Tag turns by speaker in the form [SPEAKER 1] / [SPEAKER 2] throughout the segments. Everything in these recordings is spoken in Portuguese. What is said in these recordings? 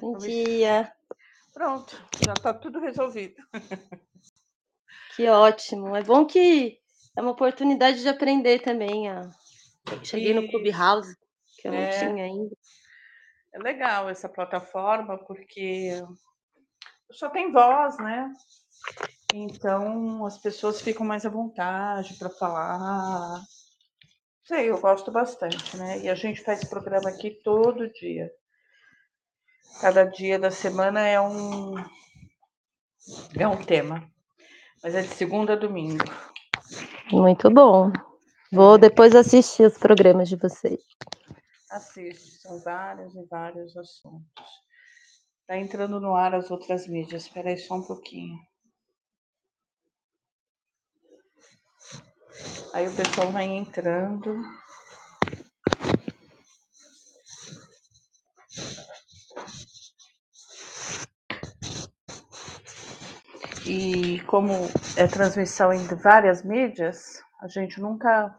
[SPEAKER 1] Bom dia.
[SPEAKER 2] Pronto, já está tudo resolvido.
[SPEAKER 1] Que ótimo. É bom que é uma oportunidade de aprender também. A... Cheguei no Clubhouse, que eu não
[SPEAKER 2] É.
[SPEAKER 1] tinha ainda.
[SPEAKER 2] É legal essa plataforma porque só tem voz, né? Então as pessoas ficam mais à vontade para falar. Sei, eu gosto bastante, né? E a gente faz programa aqui todo dia. Cada dia da semana é um é um tema. Mas é de segunda a domingo.
[SPEAKER 1] Muito bom. Vou depois assistir os programas de vocês.
[SPEAKER 2] Assiste, são vários e vários assuntos. Tá entrando no ar as outras mídias. Espera aí só um pouquinho. Aí o pessoal vai entrando. E como é transmissão em várias mídias, a gente nunca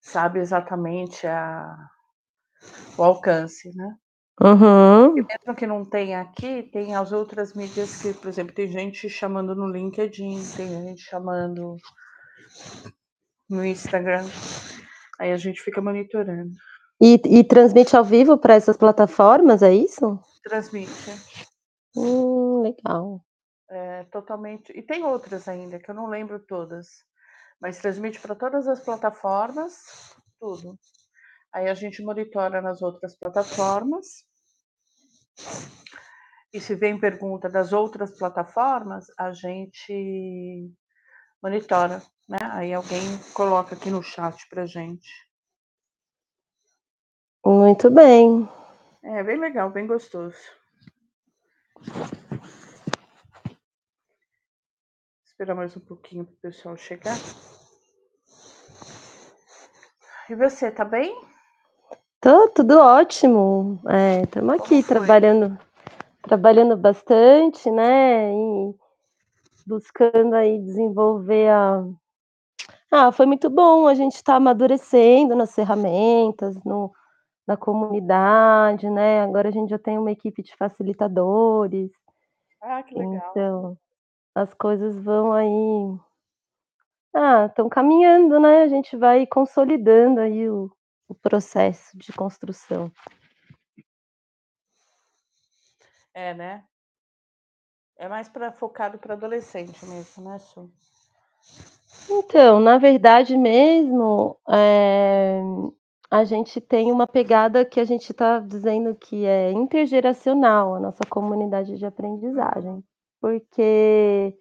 [SPEAKER 2] sabe exatamente a, o alcance, né?
[SPEAKER 1] Uhum.
[SPEAKER 2] E mesmo que não tenha aqui, tem as outras mídias que, por exemplo, tem gente chamando no LinkedIn, tem gente chamando no Instagram. Aí a gente fica monitorando.
[SPEAKER 1] E, e transmite ao vivo para essas plataformas, é isso?
[SPEAKER 2] Transmite.
[SPEAKER 1] Hum, legal.
[SPEAKER 2] É, totalmente. E tem outras ainda, que eu não lembro todas. Mas transmite para todas as plataformas, tudo. Aí a gente monitora nas outras plataformas. E se vem pergunta das outras plataformas, a gente monitora, né? Aí alguém coloca aqui no chat pra gente.
[SPEAKER 1] Muito bem.
[SPEAKER 2] É bem legal, bem gostoso. Esperar mais um pouquinho para o pessoal chegar. E você, tá bem?
[SPEAKER 1] Tô tudo ótimo. Estamos
[SPEAKER 2] Como
[SPEAKER 1] aqui trabalhando, trabalhando bastante, né? E buscando aí desenvolver a. Ah, foi muito bom. A gente está amadurecendo nas ferramentas, no, na comunidade, né? Agora a gente já tem uma equipe de facilitadores.
[SPEAKER 2] Ah, que legal.
[SPEAKER 1] Então, as coisas vão aí. Ah, estão caminhando, né? A gente vai consolidando aí o, o processo de construção.
[SPEAKER 2] É, né? É mais para focado para adolescente mesmo, né, Su?
[SPEAKER 1] Então, na verdade mesmo, eh, a gente tem uma pegada que a gente está dizendo que é intergeracional, a nossa comunidade de aprendizagem. Porque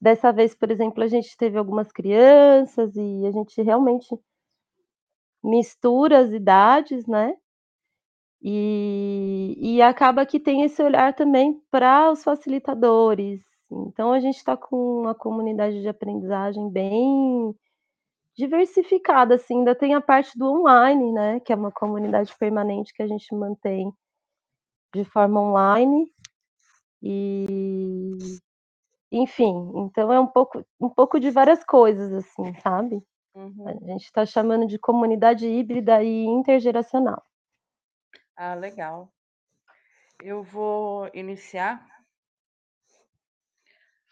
[SPEAKER 1] dessa vez, por exemplo, a gente teve algumas crianças e a gente realmente mistura as idades, né? E, e acaba que tem esse olhar também para os facilitadores. Então a gente está com uma comunidade de aprendizagem bem diversificada, assim, ainda tem a parte do online, né, que é uma comunidade permanente que a gente mantém de forma online. E enfim, então é um pouco um pouco de várias coisas, assim, sabe?
[SPEAKER 2] Uhum.
[SPEAKER 1] A gente está chamando de comunidade híbrida e intergeracional.
[SPEAKER 2] Ah, legal. Eu vou iniciar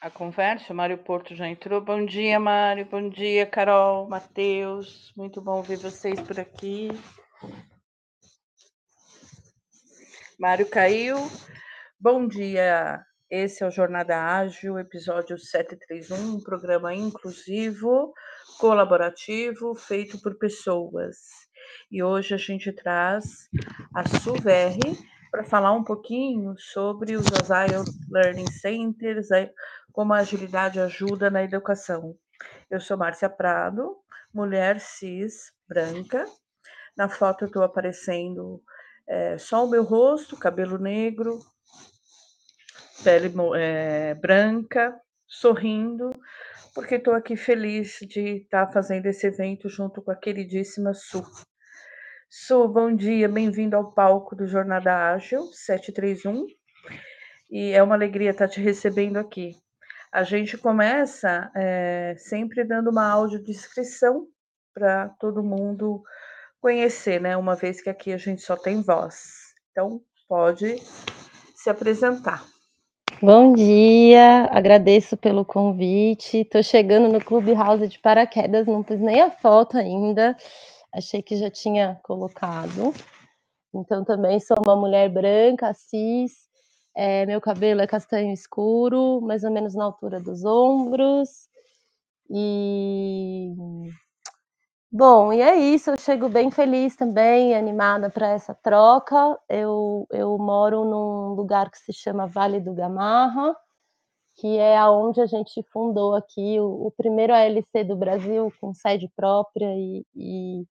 [SPEAKER 2] a conversa. Mário Porto já entrou. Bom dia, Mário. Bom dia, Carol, Matheus. Muito bom ver vocês por aqui. Mário caiu. Bom dia. Esse é o Jornada Ágil, episódio 731, um programa inclusivo, colaborativo, feito por pessoas. E hoje a gente traz a Suverre para falar um pouquinho sobre os Agile Learning Centers, como a agilidade ajuda na educação. Eu sou Márcia Prado, mulher cis, branca. Na foto eu estou aparecendo é, só o meu rosto, cabelo negro, pele é, branca, sorrindo, porque estou aqui feliz de estar tá fazendo esse evento junto com a queridíssima Su. Su, bom dia, bem-vindo ao palco do Jornada Ágil 731. E é uma alegria estar te recebendo aqui. A gente começa é, sempre dando uma audiodescrição para todo mundo conhecer, né? Uma vez que aqui a gente só tem voz. Então, pode se apresentar.
[SPEAKER 1] Bom dia, agradeço pelo convite. Estou chegando no Clubhouse de paraquedas, não pus nem a foto ainda, achei que já tinha colocado. Então, também sou uma mulher branca, cis, é, meu cabelo é castanho escuro, mais ou menos na altura dos ombros. E Bom, e é isso, eu chego bem feliz também, animada para essa troca. Eu eu moro num lugar que se chama Vale do Gamarra, que é aonde a gente fundou aqui o o primeiro ALC do Brasil com sede própria e e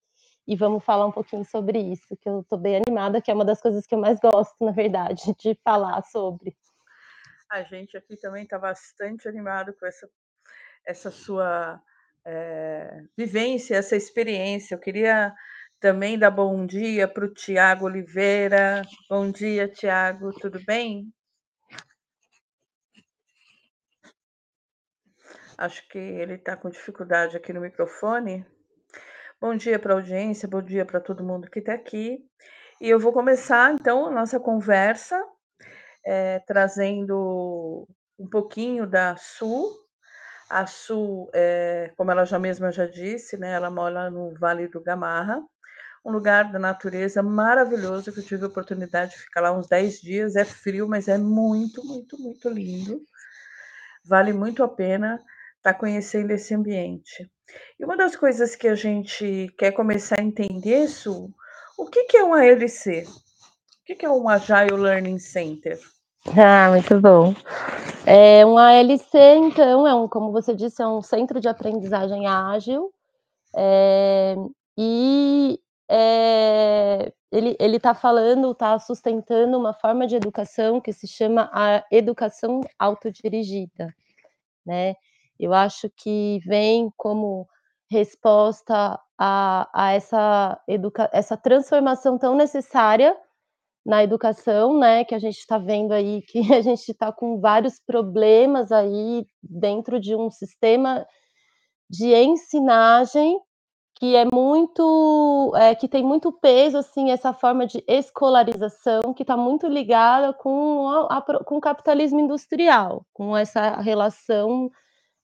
[SPEAKER 1] e vamos falar um pouquinho sobre isso, que eu estou bem animada, que é uma das coisas que eu mais gosto, na verdade, de falar sobre.
[SPEAKER 2] A gente aqui também está bastante animado com essa essa sua é, vivência, essa experiência. Eu queria também dar bom dia para o Tiago Oliveira. Bom dia, Tiago, tudo bem? Acho que ele está com dificuldade aqui no microfone. Bom dia para a audiência, bom dia para todo mundo que está aqui. E eu vou começar então a nossa conversa é, trazendo um pouquinho da Sul, a Su, é, como ela já mesma já disse, né, ela mora no Vale do Gamarra, um lugar da natureza maravilhoso que eu tive a oportunidade de ficar lá uns 10 dias. É frio, mas é muito, muito, muito lindo. Vale muito a pena estar tá conhecendo esse ambiente. E uma das coisas que a gente quer começar a entender, Su, o que, que é um ALC? O que, que é um Agile Learning Center?
[SPEAKER 1] Ah, muito bom. É um ALC, então, é um, como você disse, é um centro de aprendizagem ágil. É, e é, ele está falando, está sustentando uma forma de educação que se chama a educação autodirigida, né? Eu acho que vem como resposta a, a essa, educa essa transformação tão necessária na educação, né, que a gente está vendo aí que a gente está com vários problemas aí dentro de um sistema de ensinagem que é muito, é, que tem muito peso, assim, essa forma de escolarização que está muito ligada com, a, a, com o capitalismo industrial, com essa relação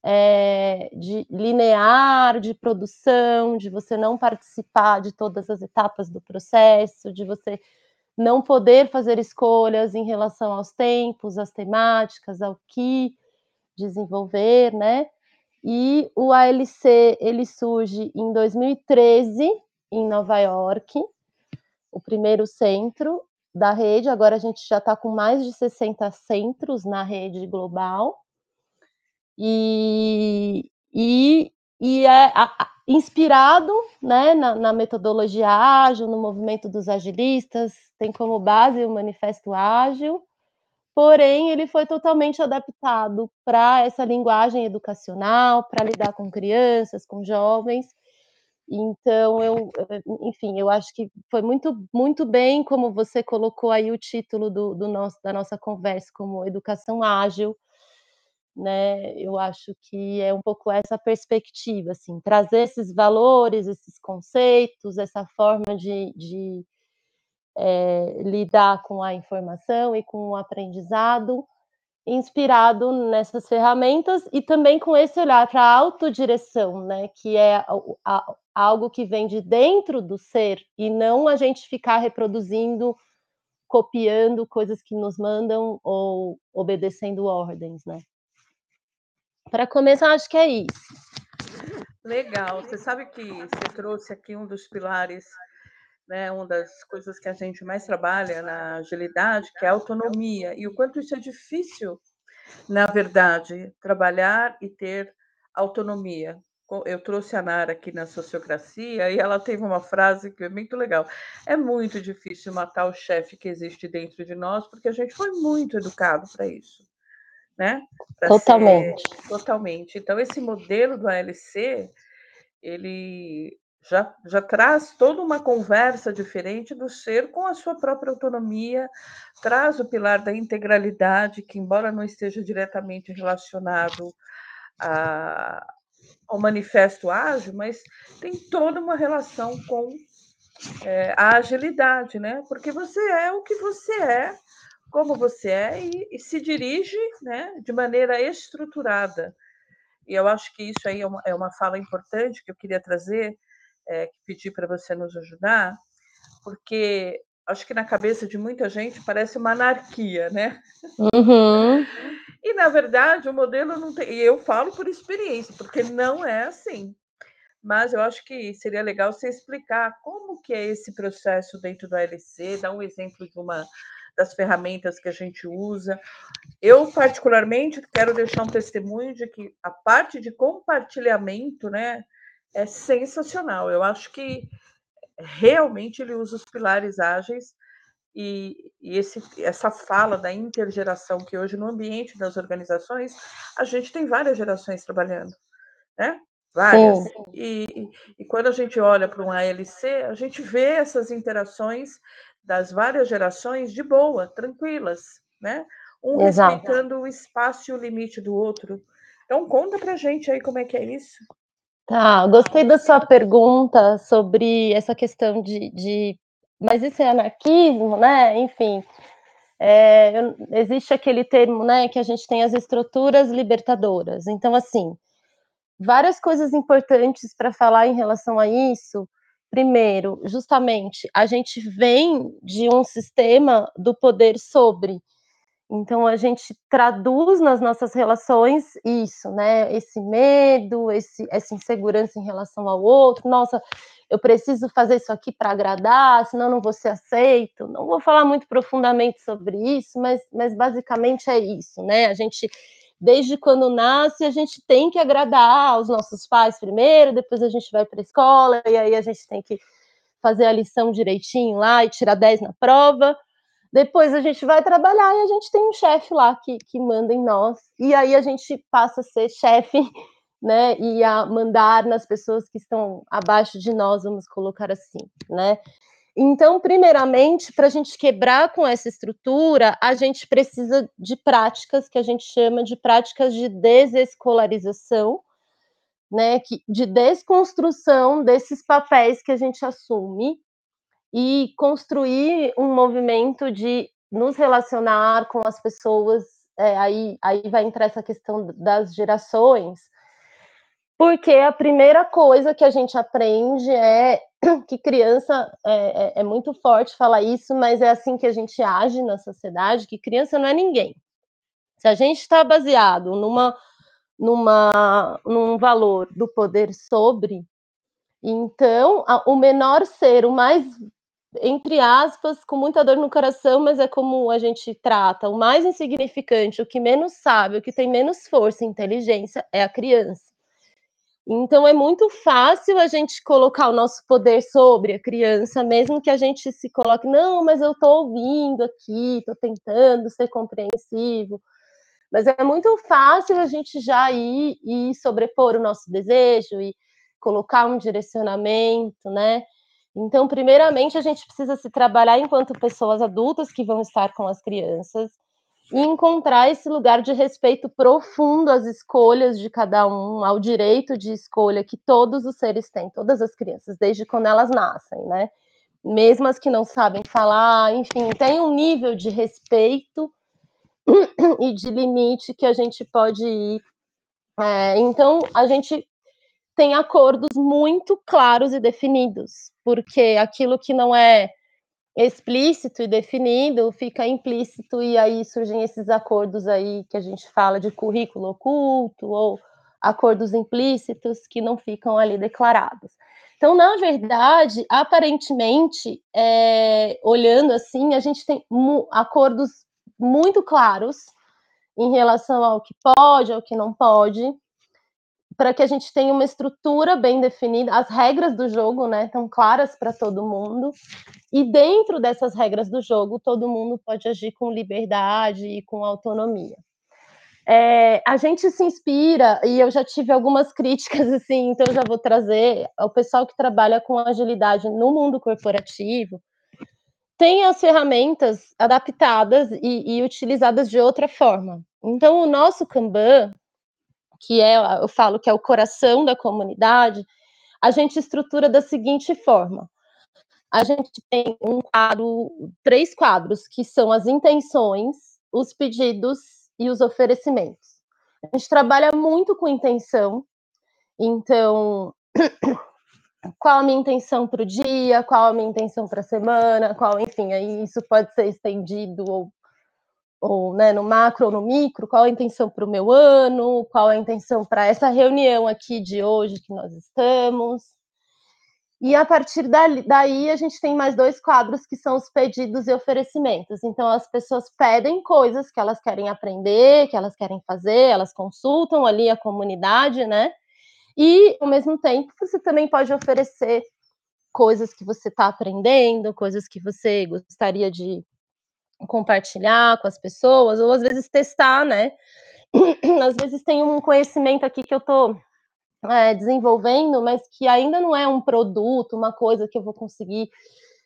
[SPEAKER 1] é, de linear de produção, de você não participar de todas as etapas do processo, de você não poder fazer escolhas em relação aos tempos, às temáticas, ao que desenvolver, né? E o ALC ele surge em 2013 em Nova York, o primeiro centro da rede. Agora a gente já está com mais de 60 centros na rede global. E, e, e é a, inspirado né, na, na metodologia ágil, no movimento dos agilistas, tem como base o Manifesto Ágil, porém ele foi totalmente adaptado para essa linguagem educacional, para lidar com crianças, com jovens. Então, eu, enfim, eu acho que foi muito, muito bem como você colocou aí o título do, do nosso, da nossa conversa, como educação ágil, né? Eu acho que é um pouco essa perspectiva, assim, trazer esses valores, esses conceitos, essa forma de, de é, lidar com a informação e com o aprendizado, inspirado nessas ferramentas e também com esse olhar para a autodireção, né, que é a, a, algo que vem de dentro do ser e não a gente ficar reproduzindo, copiando coisas que nos mandam ou obedecendo ordens, né. Para começar, acho que é isso.
[SPEAKER 2] Legal. Você sabe que você trouxe aqui um dos pilares né, uma das coisas que a gente mais trabalha na agilidade, que é a autonomia, e o quanto isso é difícil, na verdade, trabalhar e ter autonomia. Eu trouxe a Nara aqui na sociocracia e ela teve uma frase que é muito legal. É muito difícil matar o chefe que existe dentro de nós, porque a gente foi muito educado para isso. Né?
[SPEAKER 1] Pra totalmente.
[SPEAKER 2] Ser... totalmente. Então, esse modelo do ALC, ele já, já traz toda uma conversa diferente do ser com a sua própria autonomia, traz o pilar da integralidade, que, embora não esteja diretamente relacionado a, ao manifesto ágil, mas tem toda uma relação com é, a agilidade, né? Porque você é o que você é, como você é, e, e se dirige né, de maneira estruturada. E eu acho que isso aí é uma, é uma fala importante que eu queria trazer, é, que pedir para você nos ajudar, porque acho que na cabeça de muita gente parece uma anarquia, né?
[SPEAKER 1] Uhum.
[SPEAKER 2] E na verdade o modelo não tem. E eu falo por experiência, porque não é assim. Mas eu acho que seria legal você explicar como que é esse processo dentro do ALC, dar um exemplo de uma das ferramentas que a gente usa. Eu, particularmente, quero deixar um testemunho de que a parte de compartilhamento né, é sensacional. Eu acho que realmente ele usa os pilares ágeis e, e esse, essa fala da intergeração que hoje no ambiente das organizações a gente tem várias gerações trabalhando, né? Várias. E, e quando a gente olha para um ALC, a gente vê essas interações das várias gerações de boa, tranquilas, né? Um Exato. respeitando o espaço e o limite do outro. Então, conta para a gente aí como é que é isso.
[SPEAKER 1] Tá, gostei da sua pergunta sobre essa questão de, de mas isso é anarquismo, né? Enfim, é, existe aquele termo, né, que a gente tem as estruturas libertadoras. Então, assim, várias coisas importantes para falar em relação a isso. Primeiro, justamente, a gente vem de um sistema do poder sobre. Então a gente traduz nas nossas relações isso, né? Esse medo, esse, essa insegurança em relação ao outro. Nossa, eu preciso fazer isso aqui para agradar, senão não vou ser aceito. Não vou falar muito profundamente sobre isso, mas, mas basicamente é isso, né? A gente, desde quando nasce, a gente tem que agradar aos nossos pais primeiro, depois a gente vai para a escola, e aí a gente tem que fazer a lição direitinho lá e tirar 10 na prova. Depois a gente vai trabalhar e a gente tem um chefe lá que, que manda em nós, e aí a gente passa a ser chefe né, e a mandar nas pessoas que estão abaixo de nós, vamos colocar assim, né? Então, primeiramente, para a gente quebrar com essa estrutura, a gente precisa de práticas que a gente chama de práticas de desescolarização, né, de desconstrução desses papéis que a gente assume e construir um movimento de nos relacionar com as pessoas. É, aí, aí vai entrar essa questão das gerações, porque a primeira coisa que a gente aprende é que criança é, é, é, muito forte falar isso, mas é assim que a gente age na sociedade, que criança não é ninguém. Se a gente está baseado numa, numa, num valor do poder sobre, então a, o menor ser, o mais entre aspas, com muita dor no coração, mas é como a gente trata. O mais insignificante, o que menos sabe, o que tem menos força e inteligência é a criança. Então é muito fácil a gente colocar o nosso poder sobre a criança, mesmo que a gente se coloque, não, mas eu estou ouvindo aqui, estou tentando ser compreensivo. Mas é muito fácil a gente já ir e sobrepor o nosso desejo e colocar um direcionamento, né? Então, primeiramente, a gente precisa se trabalhar enquanto pessoas adultas que vão estar com as crianças e encontrar esse lugar de respeito profundo às escolhas de cada um, ao direito de escolha que todos os seres têm, todas as crianças, desde quando elas nascem, né? Mesmo as que não sabem falar, enfim, tem um nível de respeito e de limite que a gente pode ir. É, então, a gente tem acordos muito claros e definidos, porque aquilo que não é explícito e definido, fica implícito, e aí surgem esses acordos aí que a gente fala de currículo oculto, ou acordos implícitos que não ficam ali declarados. Então, na verdade, aparentemente, é, olhando assim, a gente tem mu acordos muito claros em relação ao que pode, ao que não pode, para que a gente tenha uma estrutura bem definida, as regras do jogo, né, estão claras para todo mundo, e dentro dessas regras do jogo, todo mundo pode agir com liberdade e com autonomia. É, a gente se inspira, e eu já tive algumas críticas, assim, então já vou trazer, o pessoal que trabalha com agilidade no mundo corporativo, tem as ferramentas adaptadas e, e utilizadas de outra forma. Então, o nosso Kanban, que é, eu falo que é o coração da comunidade, a gente estrutura da seguinte forma: a gente tem um quadro, três quadros, que são as intenções, os pedidos e os oferecimentos. A gente trabalha muito com intenção, então, qual a minha intenção para o dia, qual a minha intenção para a semana, qual, enfim, aí isso pode ser estendido ou, ou né, no macro ou no micro, qual a intenção para o meu ano, qual a intenção para essa reunião aqui de hoje que nós estamos. E a partir daí a gente tem mais dois quadros que são os pedidos e oferecimentos. Então as pessoas pedem coisas que elas querem aprender, que elas querem fazer, elas consultam ali a comunidade, né? E ao mesmo tempo você também pode oferecer coisas que você está aprendendo, coisas que você gostaria de compartilhar com as pessoas, ou às vezes testar, né? Às vezes tem um conhecimento aqui que eu estou é, desenvolvendo, mas que ainda não é um produto, uma coisa que eu vou conseguir.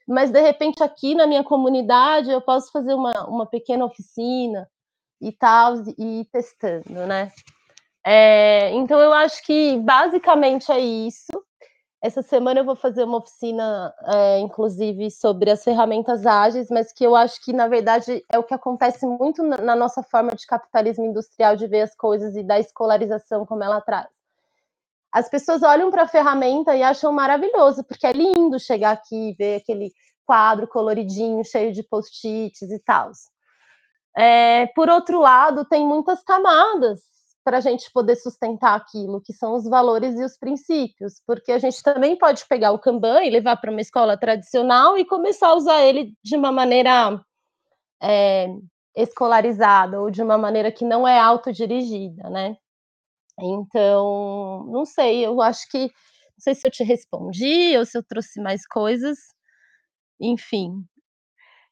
[SPEAKER 1] Mas de repente aqui na minha comunidade eu posso fazer uma, uma pequena oficina e tal, e ir testando, né? É, então eu acho que basicamente é isso. Essa semana eu vou fazer uma oficina, é, inclusive, sobre as ferramentas ágeis, mas que eu acho que, na verdade, é o que acontece muito na, nossa forma de capitalismo industrial de ver as coisas e da escolarização como ela traz as pessoas olham para a ferramenta e acham maravilhoso, porque é lindo chegar aqui e ver aquele quadro coloridinho, cheio de post-its e tal. É, por outro lado, tem muitas camadas para a gente poder sustentar aquilo, que são os valores e os princípios, porque a gente também pode pegar o Kanban e levar para uma escola tradicional e começar a usar ele de uma maneira é, escolarizada ou de uma maneira que não é autodirigida, né? Então, não sei, eu acho que não sei se eu te respondi ou se eu trouxe mais coisas. Enfim.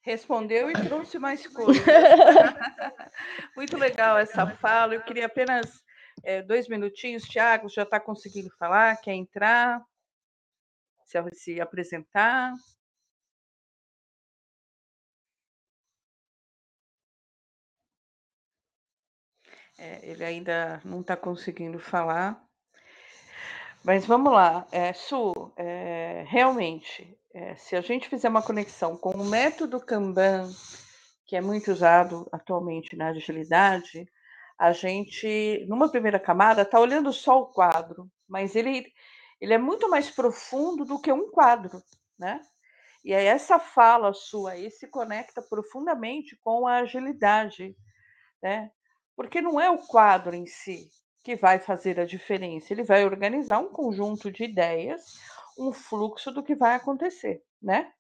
[SPEAKER 2] Respondeu e trouxe mais coisas. Muito legal essa fala. Eu queria apenas é, dois minutinhos. Tiago já está conseguindo falar? Quer entrar? Se, se apresentar? É, ele ainda não está conseguindo falar. Mas vamos lá, é, Su, é, realmente, é, se a gente fizer uma conexão com o método Kanban, que é muito usado atualmente na agilidade, a gente, numa primeira camada, está olhando só o quadro, mas ele, ele é muito mais profundo do que um quadro, né? E aí essa fala sua aí se conecta profundamente com a agilidade, né? Porque não é o quadro em si que vai fazer a diferença, ele vai organizar um conjunto de ideias, um fluxo do que vai acontecer, né?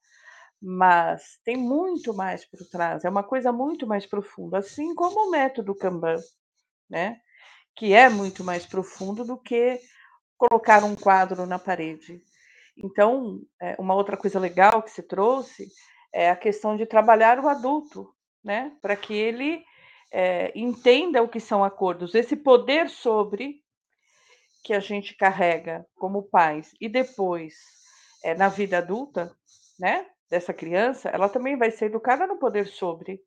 [SPEAKER 2] Mas tem muito mais por trás, é uma coisa muito mais profunda, assim como o método Kanban, né? Que é muito mais profundo do que colocar um quadro na parede. Então, é, uma outra coisa legal que se trouxe é a questão de trabalhar o adulto, né? Para que ele é, entenda o que são acordos, esse poder sobre que a gente carrega como pais e depois é, na vida adulta, né, dessa criança, ela também vai ser educada no poder sobre.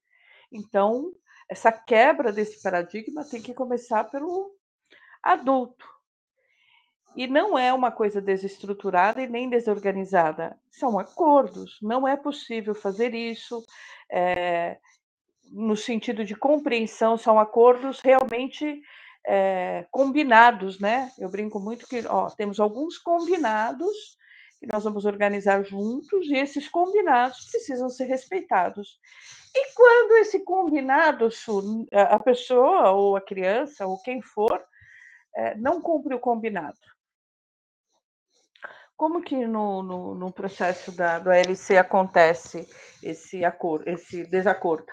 [SPEAKER 2] Então, essa quebra desse paradigma tem que começar pelo adulto. E não é uma coisa desestruturada e nem desorganizada. São acordos. Não é possível fazer isso. É, no sentido de compreensão, são acordos realmente é, combinados, né? Eu brinco muito que ó, temos alguns combinados que nós vamos organizar juntos e esses combinados precisam ser respeitados. E quando esse combinado, a pessoa ou a criança ou quem for, é, não cumpre o combinado? Como que no, no, no processo da, do ALC acontece esse, acordo, esse desacordo?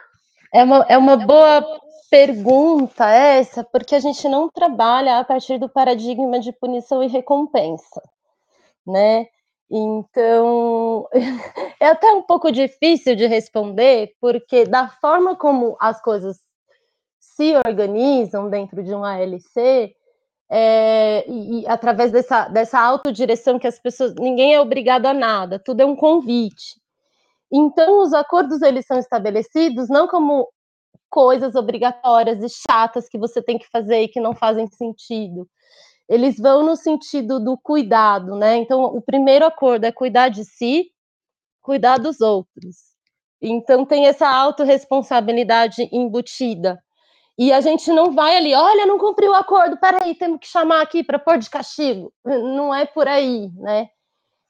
[SPEAKER 1] É uma, é uma boa pergunta essa, porque a gente não trabalha a partir do paradigma de punição e recompensa, né? Então, é até um pouco difícil de responder, porque da forma como as coisas se organizam dentro de um ALC, é, e, e, através dessa, dessa autodireção que as pessoas, ninguém é obrigado a nada, tudo é um convite. Então, os acordos eles são estabelecidos não como coisas obrigatórias e chatas que você tem que fazer e que não fazem sentido. Eles vão no sentido do cuidado, né? Então, o primeiro acordo é cuidar de si, cuidar dos outros. Então tem essa autorresponsabilidade embutida. E a gente não vai ali, olha, não cumpriu o acordo, peraí, temos que chamar aqui para pôr de castigo. Não é por aí, né?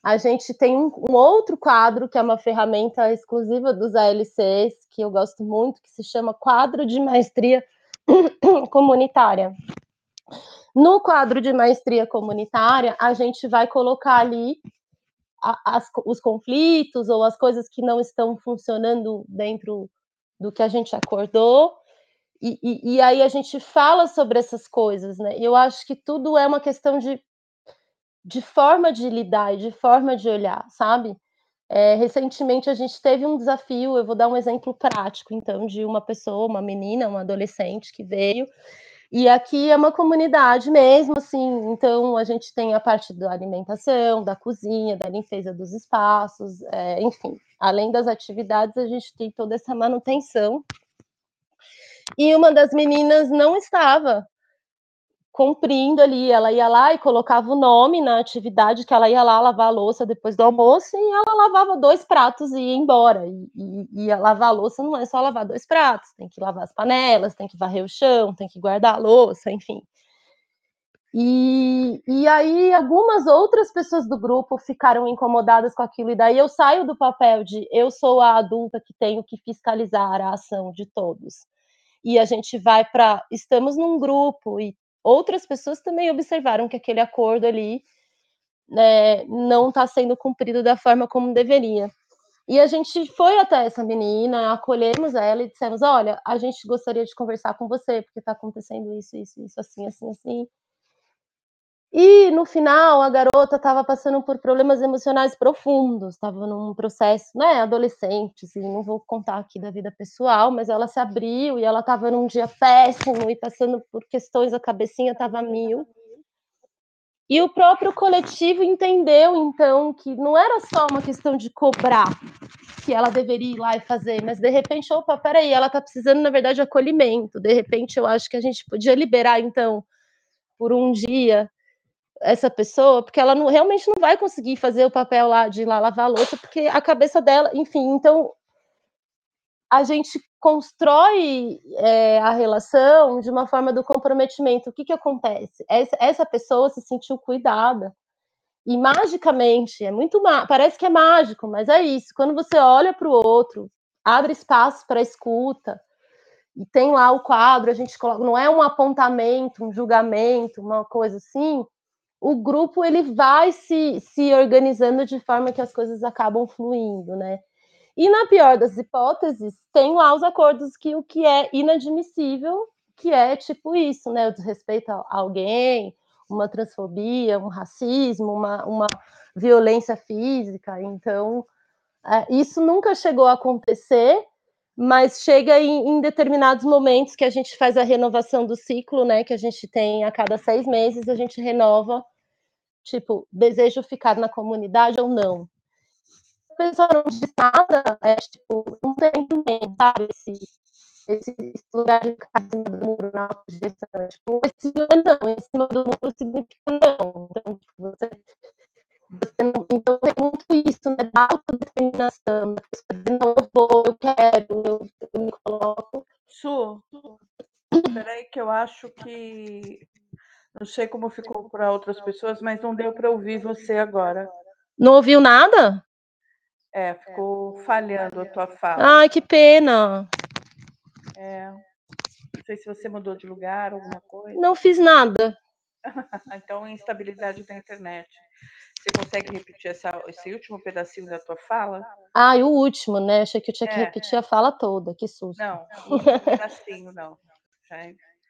[SPEAKER 1] A gente tem um, um, outro quadro, que é uma ferramenta exclusiva dos ALCs, que eu gosto muito, que se chama Quadro de Maestria Comunitária. No quadro de maestria comunitária, a gente vai colocar ali as, os conflitos ou as coisas que não estão funcionando dentro do que a gente acordou, e, e, e, aí a gente fala sobre essas coisas, né? Eu acho que tudo é uma questão de, de forma de lidar e de forma de olhar, sabe? É, recentemente a gente teve um desafio, eu vou dar um exemplo prático, então, de uma pessoa, uma menina, uma adolescente que veio e aqui é uma comunidade mesmo, assim, então a gente tem a parte da alimentação, da cozinha, da limpeza dos espaços, é, enfim, além das atividades, a gente tem toda essa manutenção. E uma das meninas não estava cumprindo ali, ela ia lá e colocava o nome na atividade que ela ia lá lavar a louça depois do almoço e ela lavava dois pratos e ia embora. E, e, e lavar a louça não é só lavar dois pratos, tem que lavar as panelas, tem que varrer o chão, tem que guardar a louça, enfim. E, e aí algumas outras pessoas do grupo ficaram incomodadas com aquilo, e daí eu saio do papel de eu sou a adulta que tenho que fiscalizar a ação de todos. E a gente vai para. Estamos num grupo e outras pessoas também observaram que aquele acordo ali né, não está sendo cumprido da forma como deveria. E a gente foi até essa menina, acolhemos ela e dissemos: olha, a gente gostaria de conversar com você, porque está acontecendo isso, isso, isso, assim, assim, assim. E no final a garota estava passando por problemas emocionais profundos, estava num processo, né, adolescente, assim, não vou contar aqui da vida pessoal, mas ela se abriu e ela estava num dia péssimo e passando por questões, a cabecinha estava mil. E o próprio coletivo entendeu, então, que não era só uma questão de cobrar que ela deveria ir lá e fazer, mas de repente, opa, peraí, ela está precisando, na verdade, de acolhimento. De repente, eu acho que a gente podia liberar, então, por um dia, essa pessoa, porque ela não, realmente não vai conseguir fazer o papel lá de lá lavar a louça, porque a cabeça dela, enfim, então a gente constrói é, a relação de uma forma do comprometimento. O que, que acontece? Essa, essa pessoa se sentiu cuidada. E magicamente, é muito parece que é mágico, mas é isso. Quando você olha para o outro, abre espaço para escuta, e tem lá o quadro, a gente coloca, não é um apontamento, um julgamento, uma coisa assim, o grupo ele vai se, se organizando de forma que as coisas acabam fluindo, né? E na pior das hipóteses, tem lá os acordos que o que é inadmissível, que é tipo isso, né? O desrespeito a alguém, uma transfobia, um racismo, uma, uma violência física. Então, é, isso nunca chegou a acontecer, mas chega em, em, determinados momentos que a gente faz a renovação do ciclo, né? Que a gente tem a cada seis meses, a gente renova tipo, desejo ficar na comunidade ou não. A pessoa não diz nada, é tipo, não tem ninguém, sabe? Esse, esse, lugar de ficar em cima do muro na. Tipo, esse não, em cima do muro significa não. Então, tipo, você, você não, então tem muito isso, né? Da autodeterminação, da pessoa não, eu vou, eu quero, eu, eu me coloco.
[SPEAKER 2] Su, peraí que eu acho que não sei como ficou para outras pessoas, mas não deu para ouvir você agora.
[SPEAKER 1] Não ouviu nada?
[SPEAKER 2] É, ficou falhando a tua fala.
[SPEAKER 1] Ai, que pena.
[SPEAKER 2] É. Não sei se você mudou de lugar, alguma coisa.
[SPEAKER 1] Não fiz nada.
[SPEAKER 2] então, instabilidade da internet. Você consegue repetir essa, esse último pedacinho da tua fala?
[SPEAKER 1] Ah, e o último, né? Achei que eu tinha que é, repetir a fala toda. Que susto.
[SPEAKER 2] Não, um pedacinho, não. Já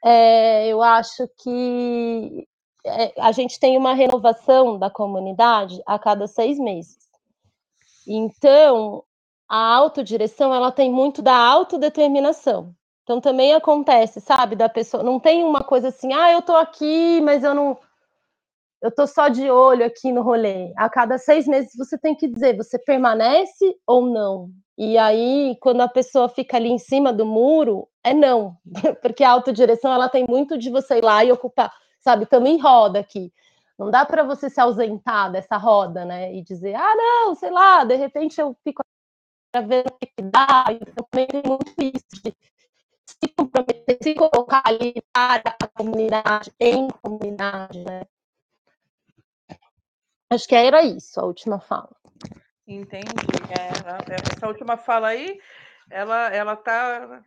[SPEAKER 2] é
[SPEAKER 1] eu acho que é, a gente tem uma renovação da comunidade a cada seis meses. Então, a autodireção ela tem muito da autodeterminação. Então também acontece, sabe, da pessoa não tem uma coisa assim, ah, eu tô aqui, mas eu não eu tô só de olho aqui no rolê. A cada seis meses você tem que dizer, você permanece ou não? E aí, quando a pessoa fica ali em cima do muro, é não, porque a autodireção ela tem muito de você ir lá e ocupar, sabe, em roda aqui. Não dá para você se ausentar dessa roda, né? E dizer, ah, não, sei lá, de repente eu fico para ver o que dá. Então, também tem muito isso de se comprometer, se colocar ali para a comunidade, em comunidade, né? Acho que era isso, a última fala.
[SPEAKER 2] Entendi. É, essa última fala aí, ela, ela tá.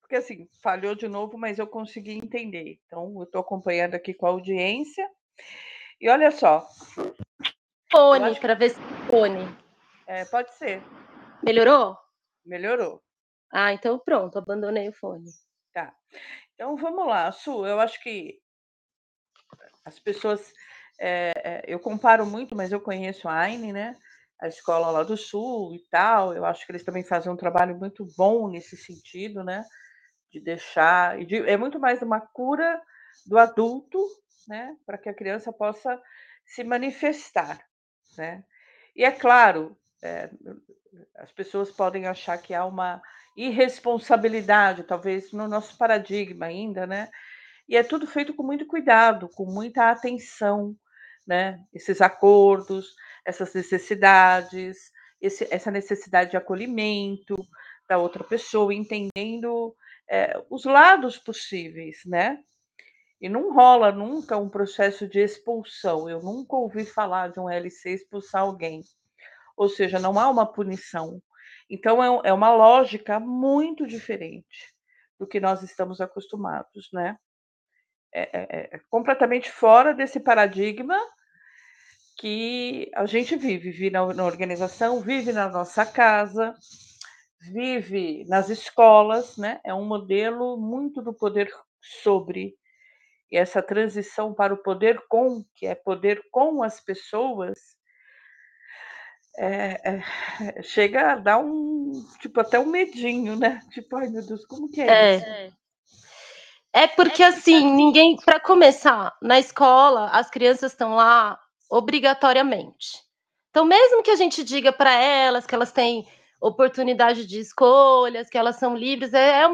[SPEAKER 2] Porque assim, falhou de novo, mas eu consegui entender. Então, eu estou acompanhando aqui com a audiência. E olha só.
[SPEAKER 1] Fone, para ver se fone.
[SPEAKER 2] É, pode ser.
[SPEAKER 1] Melhorou?
[SPEAKER 2] Melhorou.
[SPEAKER 1] Ah, então pronto, abandonei o fone.
[SPEAKER 2] Tá. Então vamos lá, Su. Eu acho que as pessoas. É, eu comparo muito, mas eu conheço a Aine, né? A escola lá do Sul e tal. Eu acho que eles também fazem um trabalho muito bom nesse sentido, né? De deixar. De, é muito mais uma cura do adulto, né? Para que a criança possa se manifestar, né? E é claro, é, as pessoas podem achar que há uma irresponsabilidade, talvez no nosso paradigma ainda, né? E é tudo feito com muito cuidado, com muita atenção, né? Esses acordos, essas necessidades, esse, essa necessidade de acolhimento da outra pessoa, entendendo é, os lados possíveis, né? E não rola nunca um processo de expulsão. Eu nunca ouvi falar de um LC expulsar alguém ou seja, não há uma punição. Então, é, é uma lógica muito diferente do que nós estamos acostumados, né? É, é, é completamente fora desse paradigma que a gente vive, vive na, na organização, vive na nossa casa, vive nas escolas, né? É um modelo muito do poder sobre e essa transição para o poder com, que é poder com as pessoas, é, é, chega a dar um, tipo, até um medinho, né? Tipo, ai meu Deus, como que é, é. isso?
[SPEAKER 1] É porque assim, ninguém, para começar, na escola, as crianças estão lá obrigatoriamente. Então, mesmo que a gente diga para elas que elas têm oportunidade de escolhas, que elas são livres, é, é,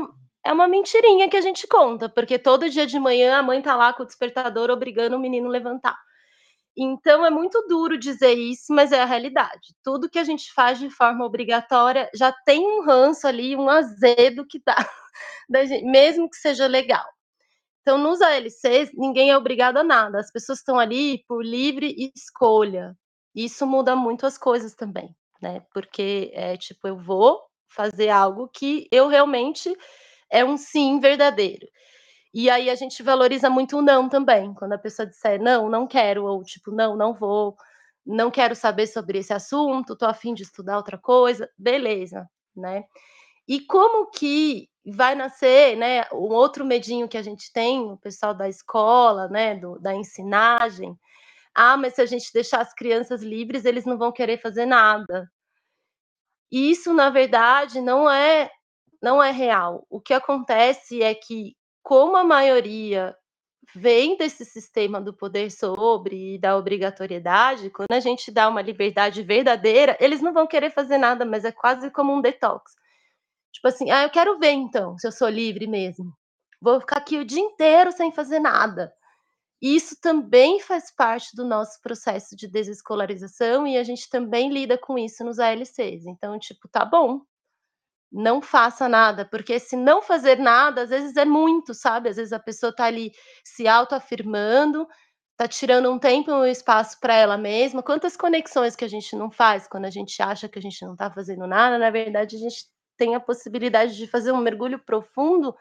[SPEAKER 1] é uma mentirinha que a gente conta, porque todo dia de manhã a mãe tá lá com o despertador obrigando o menino a levantar. Então é muito duro dizer isso, mas é a realidade. Tudo que a gente faz de forma obrigatória já tem um ranço ali, um azedo que dá, mesmo que seja legal. Então, nos ALCs, ninguém é obrigado a nada. As pessoas estão ali por livre escolha. Isso muda muito as coisas também, né? Porque é tipo, eu vou fazer algo que eu realmente é um sim verdadeiro. E aí a gente valoriza muito o não também. Quando a pessoa disser não, não quero, ou tipo, não, não vou, não quero saber sobre esse assunto, tô afim de estudar outra coisa, beleza, né? E como que vai nascer, né? Um outro medinho que a gente tem, o pessoal da escola, né? Do, da ensinagem. Ah, mas se a gente deixar as crianças livres, eles não vão querer fazer nada. E isso, na verdade, não é não é real. O que acontece é que como a maioria vem desse sistema do poder sobre e da obrigatoriedade, quando a gente dá uma liberdade verdadeira, eles não vão querer fazer nada, mas é quase como um detox. Tipo assim, ah, eu quero ver então, se eu sou livre mesmo. Vou ficar aqui o dia inteiro sem fazer nada. Isso também faz parte do nosso processo de desescolarização e a gente também lida com isso nos ALCs. Então, tipo, tá bom, não faça nada, porque se não fazer nada, às vezes é muito, sabe? Às vezes a pessoa está ali se autoafirmando, está tirando um tempo e um espaço para ela mesma. Quantas conexões que a gente não faz quando a gente acha que a gente não está fazendo nada, na verdade a gente tem a possibilidade de fazer um mergulho profundo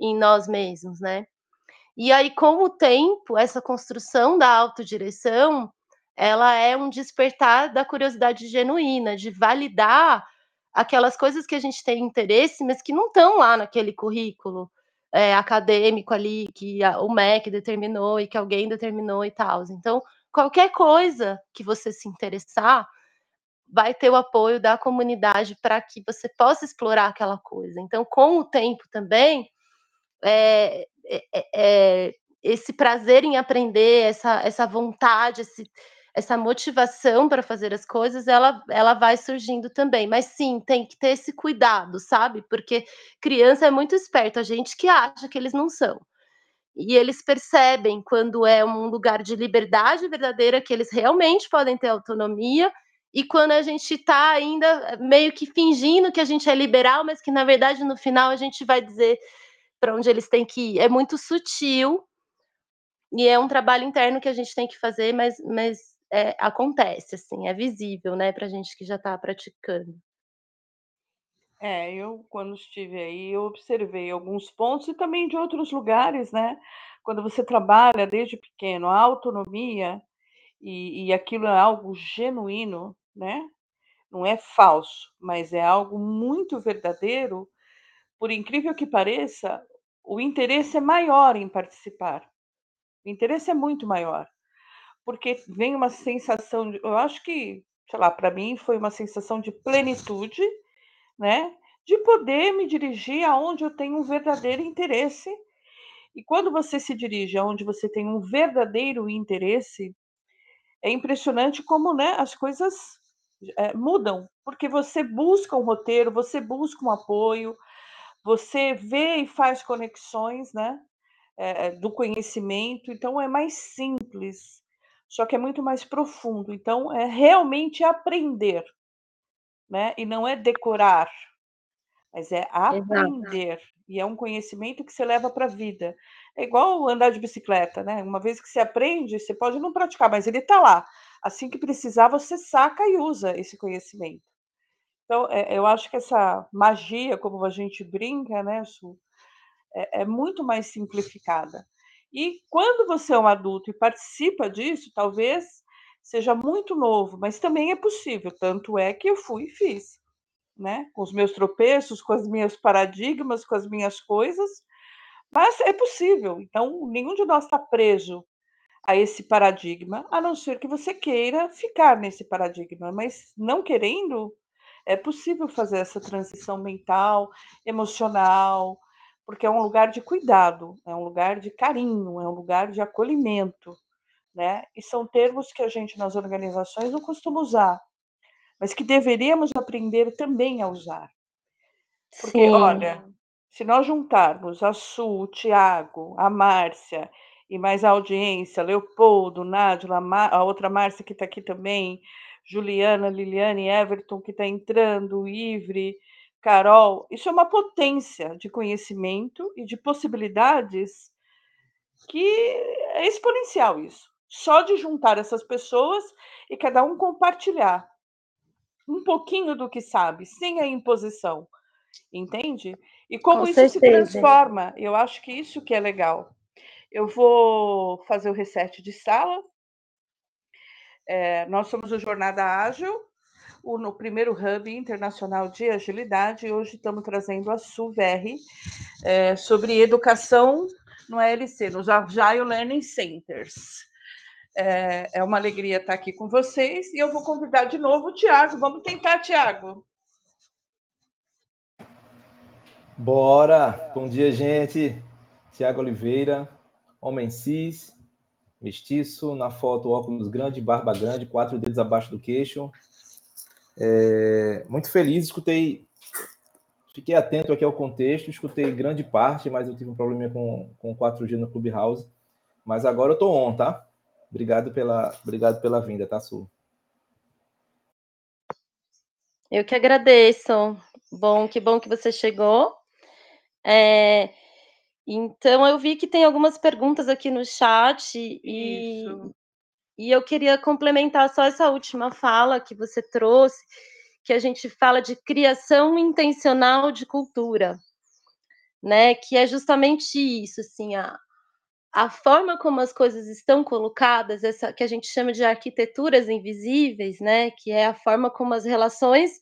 [SPEAKER 1] em nós mesmos, né? E aí, com o tempo, essa construção da autodireção, ela é um despertar da curiosidade genuína, de validar aquelas coisas que a gente tem interesse, mas que não estão lá naquele currículo é, acadêmico ali que a, o MEC determinou e que alguém determinou e tal. Então, qualquer coisa que você se interessar, vai ter o apoio da comunidade para que você possa explorar aquela coisa. Então, com o tempo também, é, é, é, esse prazer em aprender, essa, essa vontade, esse, essa motivação para fazer as coisas, ela, ela vai surgindo também. Mas sim, tem que ter esse cuidado, sabe? Porque criança é muito esperto, a gente que acha que eles não são. e eles percebem quando é um lugar de liberdade verdadeira, que eles realmente podem ter autonomia, e quando a gente está ainda meio que fingindo que a gente é liberal, mas que na verdade no final a gente vai dizer para onde eles têm que ir. É muito sutil e é um trabalho interno que a gente tem que fazer, mas, mas é, acontece, assim, é visível, né, para gente que já está praticando.
[SPEAKER 2] É, eu quando estive aí, eu observei alguns pontos e também de outros lugares, né? Quando você trabalha desde pequeno a autonomia e, e aquilo é algo genuíno, né? Não é falso, mas é algo muito verdadeiro. Por incrível que pareça, o interesse é maior em participar. O interesse é muito maior, porque vem uma sensação de, eu acho que, sei lá, para mim foi uma sensação de plenitude né? De poder me dirigir aonde eu tenho um verdadeiro interesse. E quando você se dirige aonde você tem um verdadeiro interesse, é impressionante como né, as coisas é, mudam, porque você busca um roteiro, você busca um apoio, você vê e faz conexões né, é, do conhecimento, então é mais simples, só que é muito mais profundo. Então, é realmente aprender, né? E não é decorar, mas é aprender. Exato. E é um conhecimento que você leva para a vida. É igual andar de bicicleta, né? Uma vez que você aprende, você pode não praticar, mas ele está lá. Assim que precisar, você saca e usa esse conhecimento. Então, é, eu acho que essa magia, como a gente brinca, né, Su, é, é muito mais simplificada. E quando você é um adulto e participa disso, talvez seja muito novo, mas também é possível. Tanto é que eu fui e fiz, né? Com os meus tropeços, com os meus paradigmas, com as minhas coisas, mas é possível. Então, nenhum de nós está preso a esse paradigma, a não ser que você queira ficar nesse paradigma, mas não querendo, é possível fazer essa transição mental, emocional, porque é um lugar de cuidado, é um lugar de carinho, é um lugar de acolhimento né? E são termos que a gente nas organizações não costuma usar, mas que deveríamos aprender também a usar. Porque, Sim. olha, se nós juntarmos a Su, o Tiago, a Márcia e mais a audiência, Leopoldo, Nádila, a outra Márcia que está aqui também, Juliana, Liliane, Everton que está entrando, Ivre, Carol, isso é uma potência de conhecimento e de possibilidades que é exponencial isso só de juntar essas pessoas e cada um compartilhar um pouquinho do que sabe, sem a imposição, entende? E como Com isso certeza. se transforma, eu acho que isso que é legal. Eu vou fazer o reset de sala. É, nós somos o Jornada Ágil, o no primeiro hub internacional de agilidade. E hoje estamos trazendo a SUVR é, sobre educação no ALC, nos Agile Learning Centers. É, é uma alegria estar aqui com vocês e eu vou convidar de novo o Tiago. Vamos tentar, Tiago.
[SPEAKER 3] Bora! Bom dia, gente. Tiago Oliveira, homem cis, mestiço, na foto óculos grande, barba grande, quatro dedos abaixo do queixo. É, muito feliz, escutei, fiquei atento aqui ao contexto, escutei grande parte, mas eu tive um problema com, com 4G no Clubhouse. Mas agora eu tô on, tá? Obrigado pela, obrigado pela vinda, tá, Su?
[SPEAKER 1] Eu que agradeço. Bom, que bom que você chegou. É, então, eu vi que tem algumas perguntas aqui no chat e, e eu queria complementar só essa última fala que você trouxe, que a gente fala de criação intencional de cultura, né? Que é justamente isso, assim, a, a forma como as coisas estão colocadas, essa que a gente chama de arquiteturas invisíveis, né, que é a forma como as relações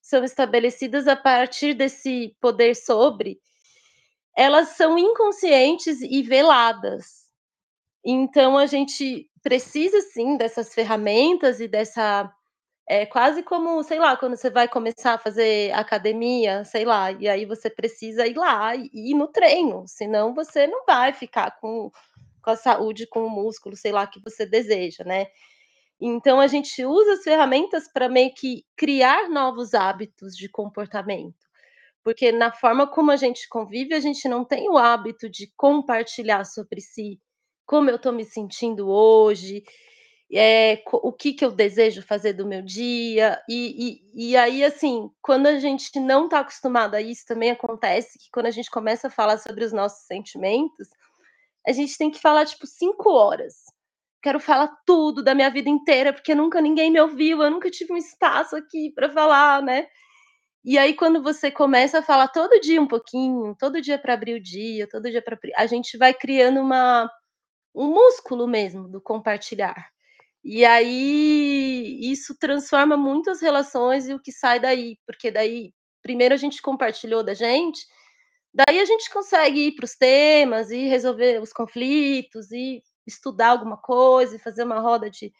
[SPEAKER 1] são estabelecidas a partir desse poder sobre, elas são inconscientes e veladas. Então a gente precisa sim dessas ferramentas e dessa é quase como, sei lá, quando você vai começar a fazer academia, sei lá, e aí você precisa ir lá e ir no treino, senão você não vai ficar com, com a saúde, com o músculo, sei lá, que você deseja, né? Então a gente usa as ferramentas para meio que criar novos hábitos de comportamento. Porque na forma como a gente convive, a gente não tem o hábito de compartilhar sobre si, como eu estou me sentindo hoje, é, o que, que eu desejo fazer do meu dia, e, e, e aí, assim, quando a gente não está acostumado a isso, também acontece que quando a gente começa a falar sobre os nossos sentimentos, a gente tem que falar, tipo, cinco horas. Quero falar tudo da minha vida inteira, porque nunca ninguém me ouviu, eu nunca tive um espaço aqui para falar, né? E aí, quando você começa a falar todo dia um pouquinho, todo dia para abrir o dia, todo dia para a gente vai criando uma, um músculo mesmo do compartilhar. E aí isso transforma muito as relações e o que sai daí, porque daí primeiro a gente compartilhou da gente, daí a gente consegue ir para os temas e resolver os conflitos e estudar alguma coisa e fazer uma roda de,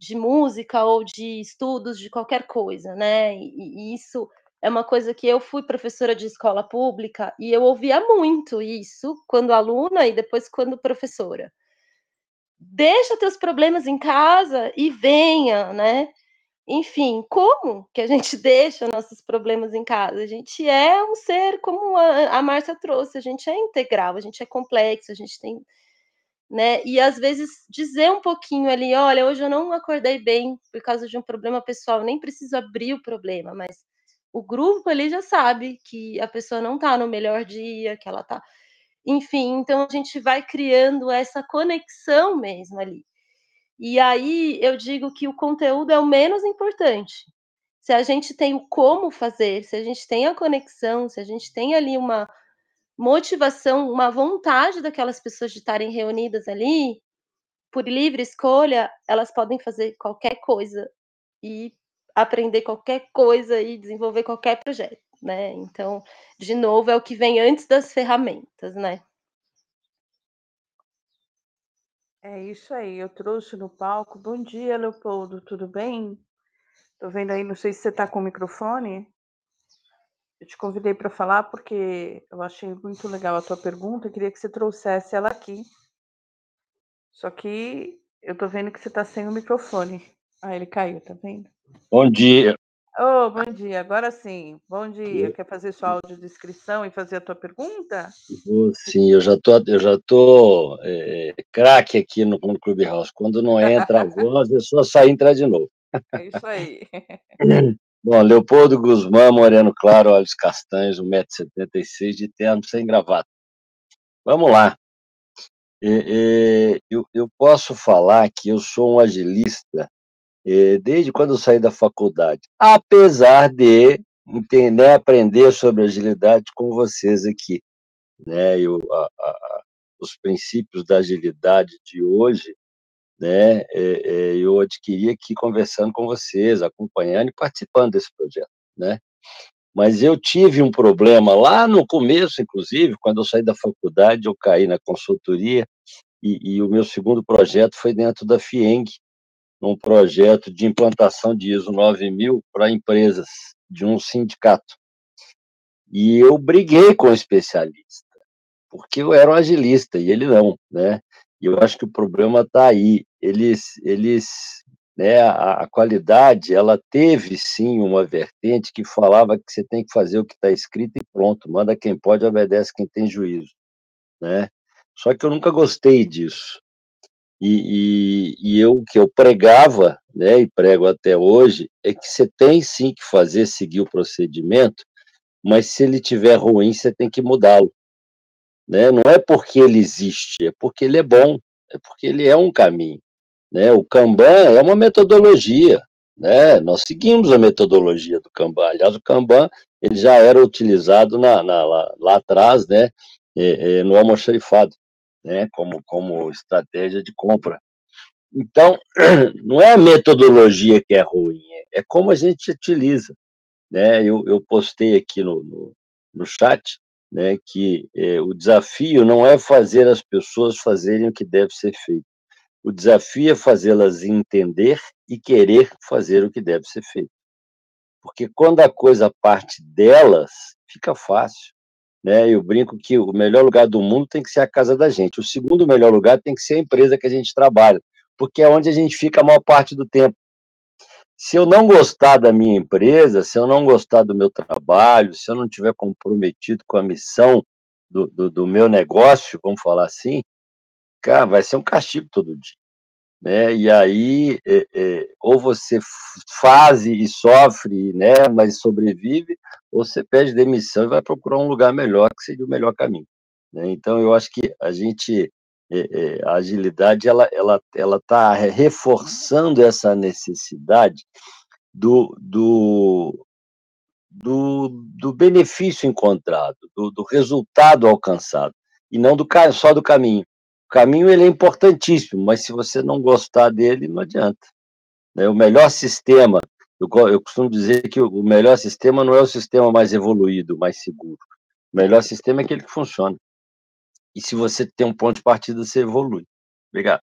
[SPEAKER 1] de música ou de estudos de qualquer coisa, né? E, e, isso é uma coisa que eu fui professora de escola pública e eu ouvia muito isso quando aluna e depois quando professora. Deixa teus problemas em casa e venha, né? Enfim, como que a gente deixa nossos problemas em casa? A gente é um ser, como a, a Márcia trouxe, a gente é integral, a gente é complexo, a gente tem né? E às vezes dizer um pouquinho ali, olha, hoje eu não acordei bem por causa de um problema pessoal, nem preciso abrir o problema, mas o grupo ali já sabe que a pessoa não está no melhor dia, que ela está, enfim, então a gente vai criando essa conexão mesmo ali. E aí eu digo que o conteúdo é o menos importante. Se a gente tem o como fazer, se a gente tem a conexão, se a gente tem ali uma motivação, uma vontade daquelas pessoas de estarem reunidas ali, por livre escolha, elas podem fazer qualquer coisa e aprender qualquer coisa e desenvolver qualquer projeto, né? Então, de novo, é o que vem antes das ferramentas, né?
[SPEAKER 2] É isso aí, eu trouxe no palco. Bom dia, Leopoldo, tudo bem? Tô vendo aí, não sei se você está com o microfone. Eu te convidei para falar porque eu achei muito legal a tua pergunta, eu queria que você trouxesse ela aqui. Só que eu tô vendo que você está sem o microfone. Ah, ele caiu, tá vendo?
[SPEAKER 4] Bom dia.
[SPEAKER 2] Oh, bom dia. Agora sim. Bom dia. Quer fazer sua audiodescrição e fazer a tua pergunta?
[SPEAKER 4] Sim, eu já tô, eu já tô é, craque aqui no, no Clubhouse. Quando não entra a voz, é só sair e entrar de novo.
[SPEAKER 2] É isso aí.
[SPEAKER 4] Bom, Leopoldo Guzmán, moreno claro, olhos castanhos, 1,76m, de terno sem gravata. Vamos lá. eu, eu posso falar que eu sou um agilista desde quando eu saí da faculdade, apesar de entender, aprender sobre agilidade com vocês aqui. Né? Eu, a, a, os princípios da agilidade de hoje né, é, é, eu adquiri aqui conversando com vocês, acompanhando e participando desse projeto, né? Mas eu tive um problema lá no começo, inclusive, quando eu saí da faculdade, eu caí na consultoria e, e o meu segundo projeto foi dentro da FIENG, num projeto de implantação de ISO 9000 para empresas de um sindicato. E eu briguei com o especialista, porque eu era um agilista e ele não, né? E eu acho que o problema está aí. Eles, eles, né, a, a, qualidade, ela teve sim uma vertente que falava que você tem que fazer o que está escrito e pronto, manda quem pode, obedece quem tem juízo, né? Só que eu nunca gostei disso. E, e, e eu que eu pregava, né, e prego até hoje, é que você tem sim que fazer, seguir o procedimento, mas se ele tiver ruim, você tem que mudá-lo. Né? Não é porque ele existe, é porque ele é bom, é porque ele é um caminho. Né? O Kanban é uma metodologia, né? Nós seguimos a metodologia do Kanban. Aliás, o Kanban ele já era utilizado na, na lá, lá, atrás, né? É, é, no almoxarifado, né? Como, como estratégia de compra. Então, não é a metodologia que é ruim, é como a gente utiliza. Né? Eu, eu postei aqui no, no, no chat né, que é, o desafio não é fazer as pessoas fazerem o que deve ser feito. O desafio é fazê-las entender e querer fazer o que deve ser feito. Porque quando a coisa parte delas, fica fácil. Né? Eu brinco que o melhor lugar do mundo tem que ser a casa da gente. O segundo melhor lugar tem que ser a empresa que a gente trabalha, porque é onde a gente fica a maior parte do tempo. Se eu não gostar da minha empresa, se eu não gostar do meu trabalho, se eu não estiver comprometido com a missão do, do, do, meu negócio, vamos falar assim, cara, vai ser um castigo todo dia. Né? E aí, é, é, ou você faz e sofre, né, mas sobrevive, ou você pede demissão e vai procurar um lugar melhor, que seria o melhor caminho. Né? Então, eu acho que a gente, é, a agilidade, ela ela ela está reforçando essa necessidade do, do, do, do benefício encontrado, do, do, resultado alcançado, e não do só do caminho. Caminho ele é importantíssimo, mas se você não gostar dele, não adianta. Né? O melhor sistema, eu, eu costumo dizer que o melhor sistema não é o sistema mais evoluído, mais seguro. O melhor sistema é aquele que funciona. E se você tem um ponto de partida, você evolui. Obrigado.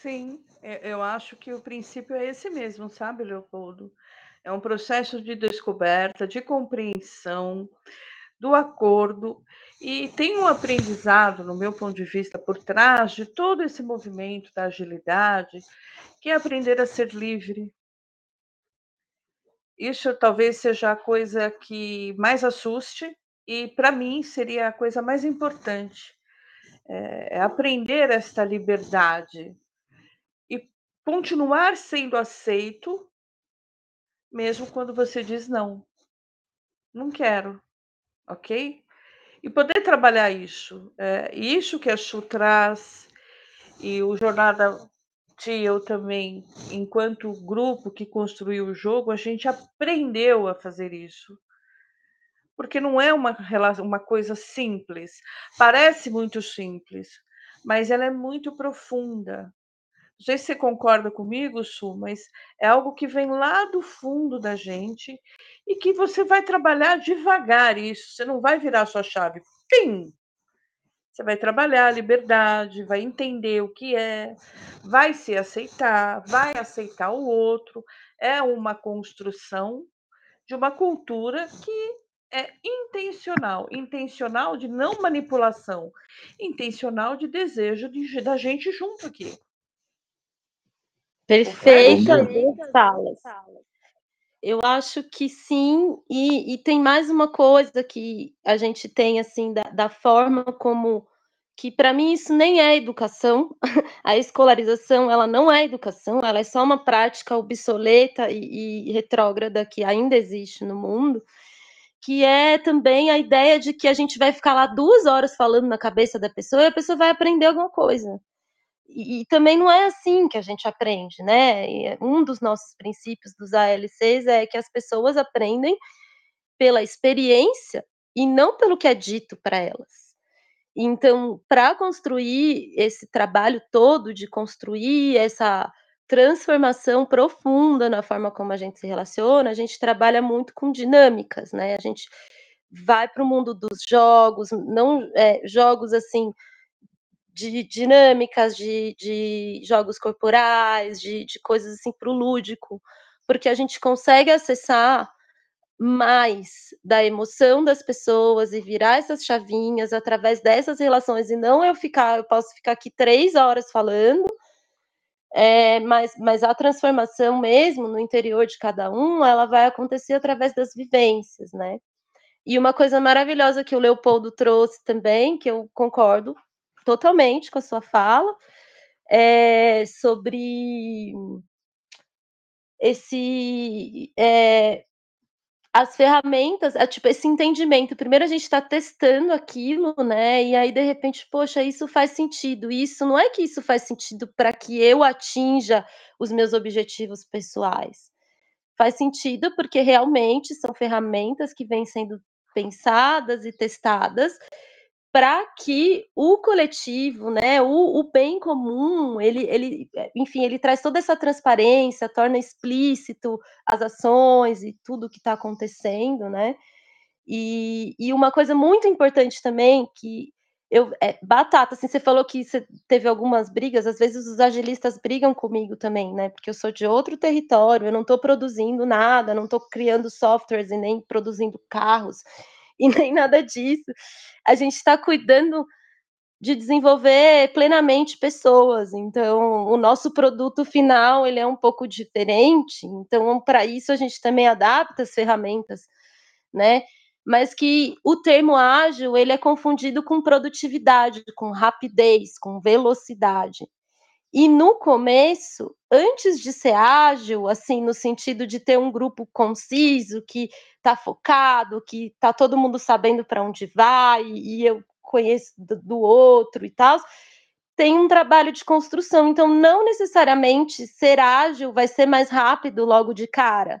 [SPEAKER 2] Sim, eu acho que o princípio é esse mesmo, sabe, Leopoldo? É um processo de descoberta, de compreensão, do acordo, e tem um aprendizado, no meu ponto de vista, por trás de todo esse movimento da agilidade, que é aprender a ser livre. Isso talvez seja a coisa que mais assuste, e para mim seria a coisa mais importante. É, é aprender esta liberdade e continuar sendo aceito mesmo quando você diz não. Não quero, ok? E poder trabalhar isso. É, isso que a Chu traz, e o Jornada eu também, enquanto grupo que construiu o jogo, a gente aprendeu a fazer isso. Porque não é uma, uma coisa simples. Parece muito simples, mas ela é muito profunda. Não sei se você concorda comigo, Su, mas é algo que vem lá do fundo da gente e que você vai trabalhar devagar isso. Você não vai virar sua chave. Pim! Você vai trabalhar a liberdade, vai entender o que é, vai se aceitar, vai aceitar o outro. É uma construção de uma cultura que é intencional, intencional de não manipulação, intencional de desejo de, da gente junto aqui.
[SPEAKER 1] Perfeita falas. Eu acho que sim, e, e, tem mais uma coisa que a gente tem assim da, da forma como que para mim isso nem é educação, a escolarização ela não é educação, ela é só uma prática obsoleta e, e retrógrada que ainda existe no mundo, que é também a ideia de que a gente vai ficar lá duas horas falando na cabeça da pessoa e a pessoa vai aprender alguma coisa. E, também não é assim que a gente aprende, né? E um dos nossos princípios dos ALCs é que as pessoas aprendem pela experiência e não pelo que é dito para elas. Então, para construir esse trabalho todo de construir essa transformação profunda na forma como a gente se relaciona, a gente trabalha muito com dinâmicas, né? A gente vai para o mundo dos jogos, não é, jogos assim de dinâmicas, de, de jogos corporais, de, de coisas assim para o lúdico, porque a gente consegue acessar mais da emoção das pessoas e virar essas chavinhas através dessas relações e não eu ficar, eu posso ficar aqui três horas falando, é, mas, mas a transformação mesmo no interior de cada um, ela vai acontecer através das vivências, né? E uma coisa maravilhosa que o Leopoldo trouxe também, que eu concordo totalmente com a sua fala, é, sobre esse é, as ferramentas, é, tipo, esse entendimento. Primeiro a gente está testando aquilo, né? E aí, de repente, poxa, isso faz sentido. Isso não é que isso faz sentido para que eu atinja os meus objetivos pessoais. Faz sentido porque realmente são ferramentas que vêm sendo pensadas e testadas para que o coletivo, né, o, o, bem comum, ele, ele, enfim, ele traz toda essa transparência, torna explícito as ações e tudo que está acontecendo, né? E, e, uma coisa muito importante também que eu é, batata, assim, você falou que você teve algumas brigas, às vezes os agilistas brigam comigo também, né? Porque eu sou de outro território, eu não estou produzindo nada, não estou criando softwares e nem produzindo carros e nem nada disso. A gente está cuidando de desenvolver plenamente pessoas. Então, o nosso produto final ele é um pouco diferente. Então, para isso a gente também adapta as ferramentas, né? Mas que o termo ágil ele é confundido com produtividade, com rapidez, com velocidade. E no começo, antes de ser ágil, assim, no sentido de ter um grupo conciso, que está focado, que está todo mundo sabendo para onde vai, e eu conheço do, outro e tal, tem um trabalho de construção. Então, não necessariamente ser ágil vai ser mais rápido logo de cara.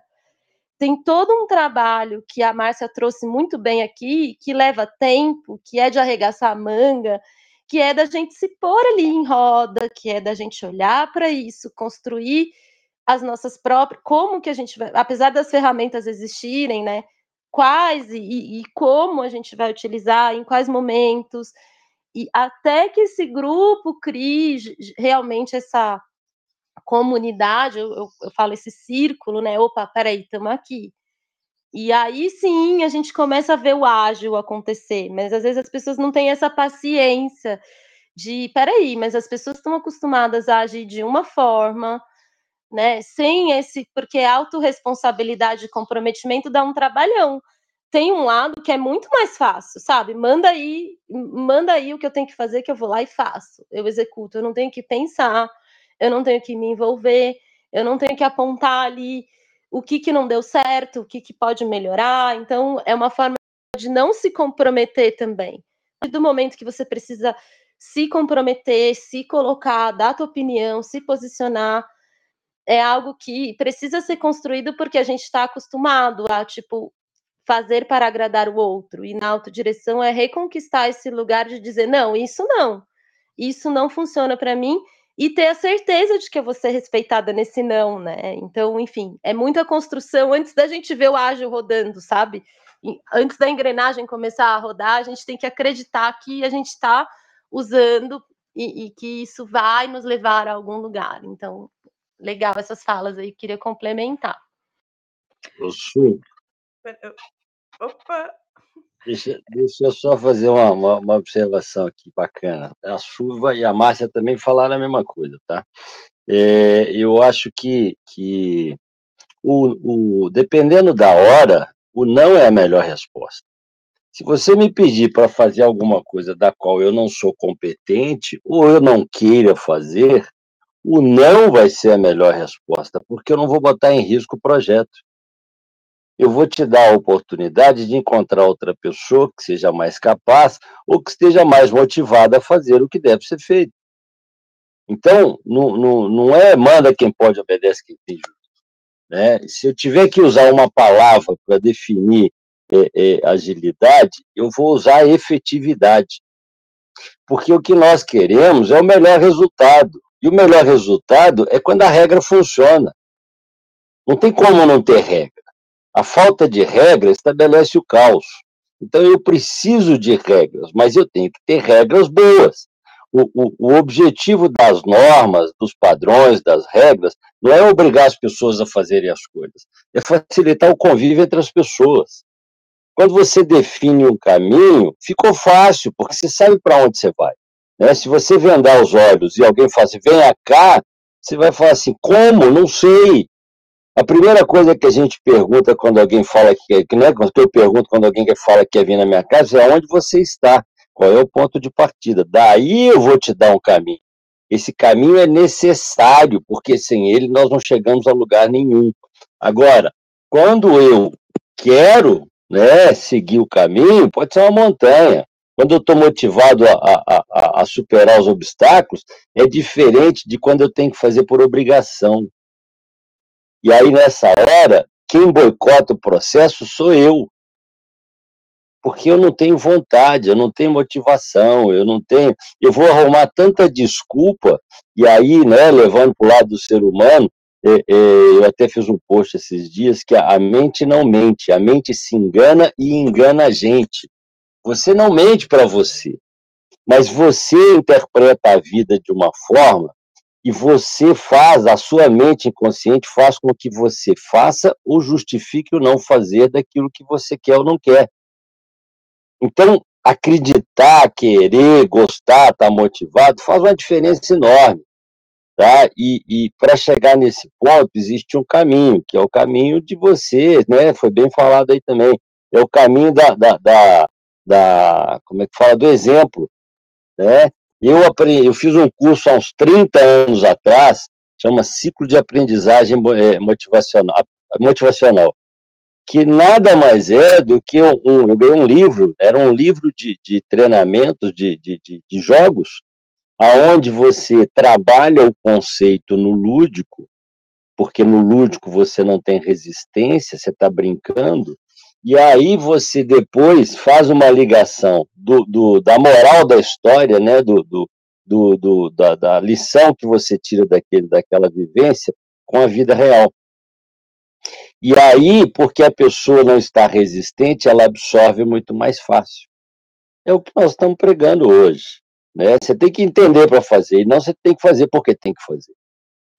[SPEAKER 1] Tem todo um trabalho que a Márcia trouxe muito bem aqui, que leva tempo, que é de arregaçar a manga, que é da gente se pôr ali em roda, que é da gente olhar para isso, construir as nossas próprias, como que a gente vai, apesar das ferramentas existirem, né? Quais e, e como a gente vai utilizar, em quais momentos, e até que esse grupo crie realmente essa comunidade, eu, eu, eu falo esse círculo, né? Opa, peraí, estamos aqui. E aí sim a gente começa a ver o ágil acontecer, mas às vezes as pessoas não têm essa paciência de, peraí, mas as pessoas estão acostumadas a agir de uma forma, né? Sem esse, porque autorresponsabilidade e comprometimento dá um trabalhão. Tem um lado que é muito mais fácil, sabe? Manda aí, manda aí o que eu tenho que fazer, que eu vou lá e faço. Eu executo, eu não tenho que pensar, eu não tenho que me envolver, eu não tenho que apontar ali o que, que não deu certo, o que, que pode melhorar. Então, é uma forma de não se comprometer também. Do momento que você precisa se comprometer, se colocar, dar a tua opinião, se posicionar, é algo que precisa ser construído porque a gente está acostumado a, tipo, fazer para agradar o outro. E na autodireção é reconquistar esse lugar de dizer, não, isso não. Isso não funciona para mim e ter a certeza de que eu vou ser respeitada nesse não, né? Então, enfim, é muita construção antes da gente ver o ágil rodando, sabe? E antes da engrenagem começar a rodar, a gente tem que acreditar que a gente está usando e, e, que isso vai nos levar a algum lugar. Então, legal essas falas aí, queria complementar.
[SPEAKER 4] Sou. Opa! Deixa, deixa eu só fazer uma, uma, uma, observação aqui bacana. A chuva e a Márcia também falaram a mesma coisa, tá? É, eu acho que, que o, o, dependendo da hora, o não é a melhor resposta. Se você me pedir para fazer alguma coisa da qual eu não sou competente ou eu não queira fazer, o não vai ser a melhor resposta, porque eu não vou botar em risco o projeto eu vou te dar a oportunidade de encontrar outra pessoa que seja mais capaz ou que esteja mais motivada a fazer o que deve ser feito. Então, não, não, não é manda quem pode, obedece quem tem. Né? Se eu tiver que usar uma palavra para definir é, é, agilidade, eu vou usar efetividade. Porque o que nós queremos é o melhor resultado. E o melhor resultado é quando a regra funciona. Não tem como não ter regra. A falta de regra estabelece o caos. Então, eu preciso de regras, mas eu tenho que ter regras boas. O, o, o, objetivo das normas, dos padrões, das regras, não é obrigar as pessoas a fazerem as coisas, é facilitar o convívio entre as pessoas. Quando você define um caminho, ficou fácil, porque você sabe para onde você vai. Né? Se você vendar os olhos e alguém fala assim, venha cá, você vai falar assim, como? Não sei. A primeira coisa que a gente pergunta quando alguém fala que, que não é que eu pergunto quando alguém fala que quer vir na minha casa é onde você está, qual é o ponto de partida. Daí eu vou te dar um caminho. Esse caminho é necessário, porque sem ele nós não chegamos a lugar nenhum. Agora, quando eu quero né, seguir o caminho, pode ser uma montanha. Quando eu estou motivado a, a, a superar os obstáculos, é diferente de quando eu tenho que fazer por obrigação. E aí, nessa hora, quem boicota o processo sou eu. Porque eu não tenho vontade, eu não tenho motivação, eu não tenho. Eu vou arrumar tanta desculpa, e aí, né, levando para o lado do ser humano, é, é, eu até fiz um post esses dias que a mente não mente, a mente se engana e engana a gente. Você não mente para você, mas você interpreta a vida de uma forma e você faz, a sua mente inconsciente faz com que você faça ou justifique o não fazer daquilo que você quer ou não quer. Então, acreditar, querer, gostar, estar tá motivado, faz uma diferença enorme. Tá? E, e para chegar nesse ponto, existe um caminho, que é o caminho de você, né? Foi bem falado aí também. É o caminho da, da, da, da como é que fala, do exemplo. Né? Eu, aprendi, eu fiz um curso há uns 30 anos atrás, chama Ciclo de Aprendizagem é, Motivacional, motivacional que nada mais é do que um, eu ganhei um livro, era um livro de, de treinamentos, de, de, de, de jogos, aonde você trabalha o conceito no lúdico, porque no lúdico você não tem resistência, você está brincando, e aí você depois faz uma ligação do, do, da moral da história, né, do, do, do, do da, da, lição que você tira daquele, daquela vivência com a vida real. E aí, porque a pessoa não está resistente, ela absorve muito mais fácil. É o que nós estamos pregando hoje. Né? Você tem que entender para fazer, e não você tem que fazer porque tem que fazer.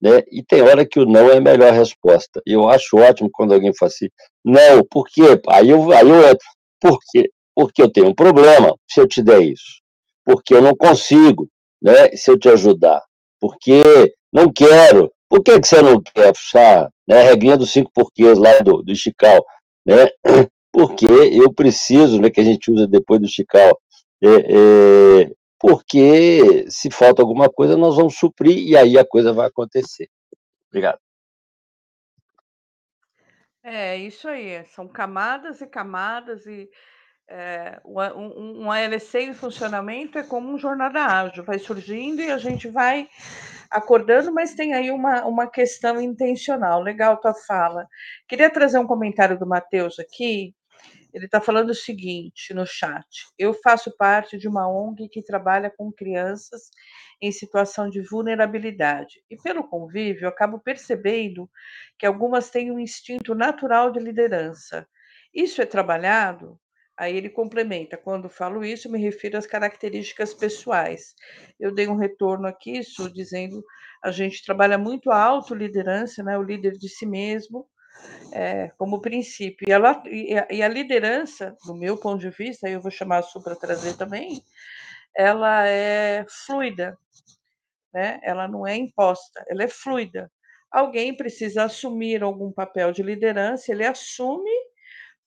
[SPEAKER 4] Né? E tem hora que o não é a melhor resposta. Eu acho ótimo quando alguém fala assim, não, por quê? Aí eu, aí eu entro, por quê? Porque eu tenho um problema se eu te der isso. Porque eu não consigo, né, se eu te ajudar. Porque não quero. Por que, que você não quer? Ah, né, regrinha dos cinco porquês lá do, do Chical. Né? Porque eu preciso, né, que a gente usa depois do Chical, é, é, porque se falta alguma coisa, nós vamos suprir e aí a coisa vai acontecer. Obrigado.
[SPEAKER 2] É, isso aí, são camadas e camadas, e é, um, um ALC em funcionamento é como um jornada ágil, vai surgindo e a gente vai acordando, mas tem aí uma, uma questão intencional. Legal tua fala. Queria trazer um comentário do Matheus aqui, ele está falando o seguinte no chat: eu faço parte de uma ONG que trabalha com crianças em situação de vulnerabilidade e, pelo convívio, acabo percebendo que algumas têm um instinto natural de liderança. Isso é trabalhado? Aí ele complementa: quando falo isso, me refiro às características pessoais. Eu dei um retorno aqui, isso dizendo a gente trabalha muito a autoliderança, né, o líder de si mesmo, é, como princípio. E, a, e a liderança, do meu ponto de vista, eu vou chamar a Su para trazer também, ela é fluida, né? ela não é imposta, ela é fluida. Alguém precisa assumir algum papel de liderança, ele assume,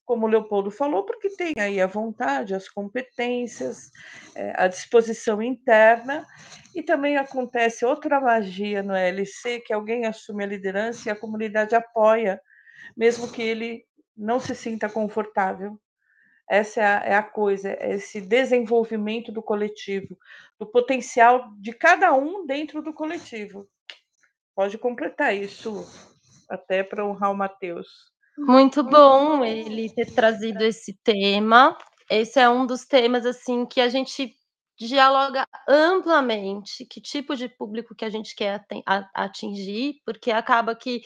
[SPEAKER 2] como o Leopoldo falou, porque tem aí a vontade, as competências, é, a disposição interna, e também acontece outra magia no LC, que alguém assume a liderança e a comunidade apoia mesmo que ele não se sinta confortável. Essa é a, é a coisa, é esse desenvolvimento do coletivo, do potencial de cada um dentro do coletivo. Pode completar isso, até para honrar o Matheus.
[SPEAKER 1] Muito bom ele ter trazido esse tema. Esse é um dos temas assim que a gente dialoga amplamente, que tipo de público que a gente quer atingir, porque acaba que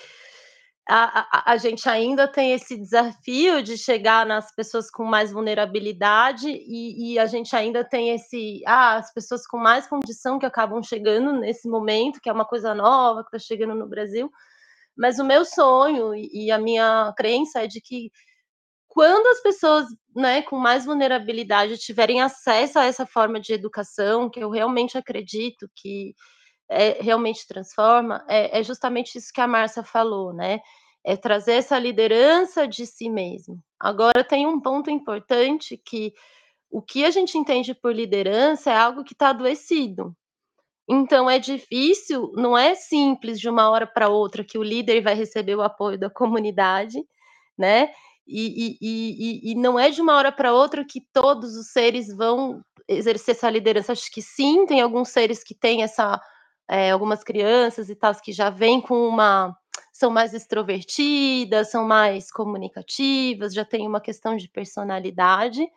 [SPEAKER 1] a, a, gente ainda tem esse desafio de chegar nas pessoas com mais vulnerabilidade e, e, a gente ainda tem esse ah, as pessoas com mais condição que acabam chegando nesse momento, que é uma coisa nova que está chegando no Brasil. Mas o meu sonho e, e a minha crença é de que quando as pessoas né, com mais vulnerabilidade tiverem acesso a essa forma de educação, que eu realmente acredito que é, realmente transforma, é, é, justamente isso que a Márcia falou, né? É trazer essa liderança de si mesmo. Agora tem um ponto importante que o que a gente entende por liderança é algo que está adoecido. Então é difícil, não é simples de uma hora para outra que o líder vai receber o apoio da comunidade, né? E, e, e, e não é de uma hora para outra que todos os seres vão exercer essa liderança. Acho que sim, tem alguns seres que têm essa é, algumas crianças e tal, que já vêm com uma. são mais extrovertidas, são mais comunicativas, já tem uma questão de personalidade,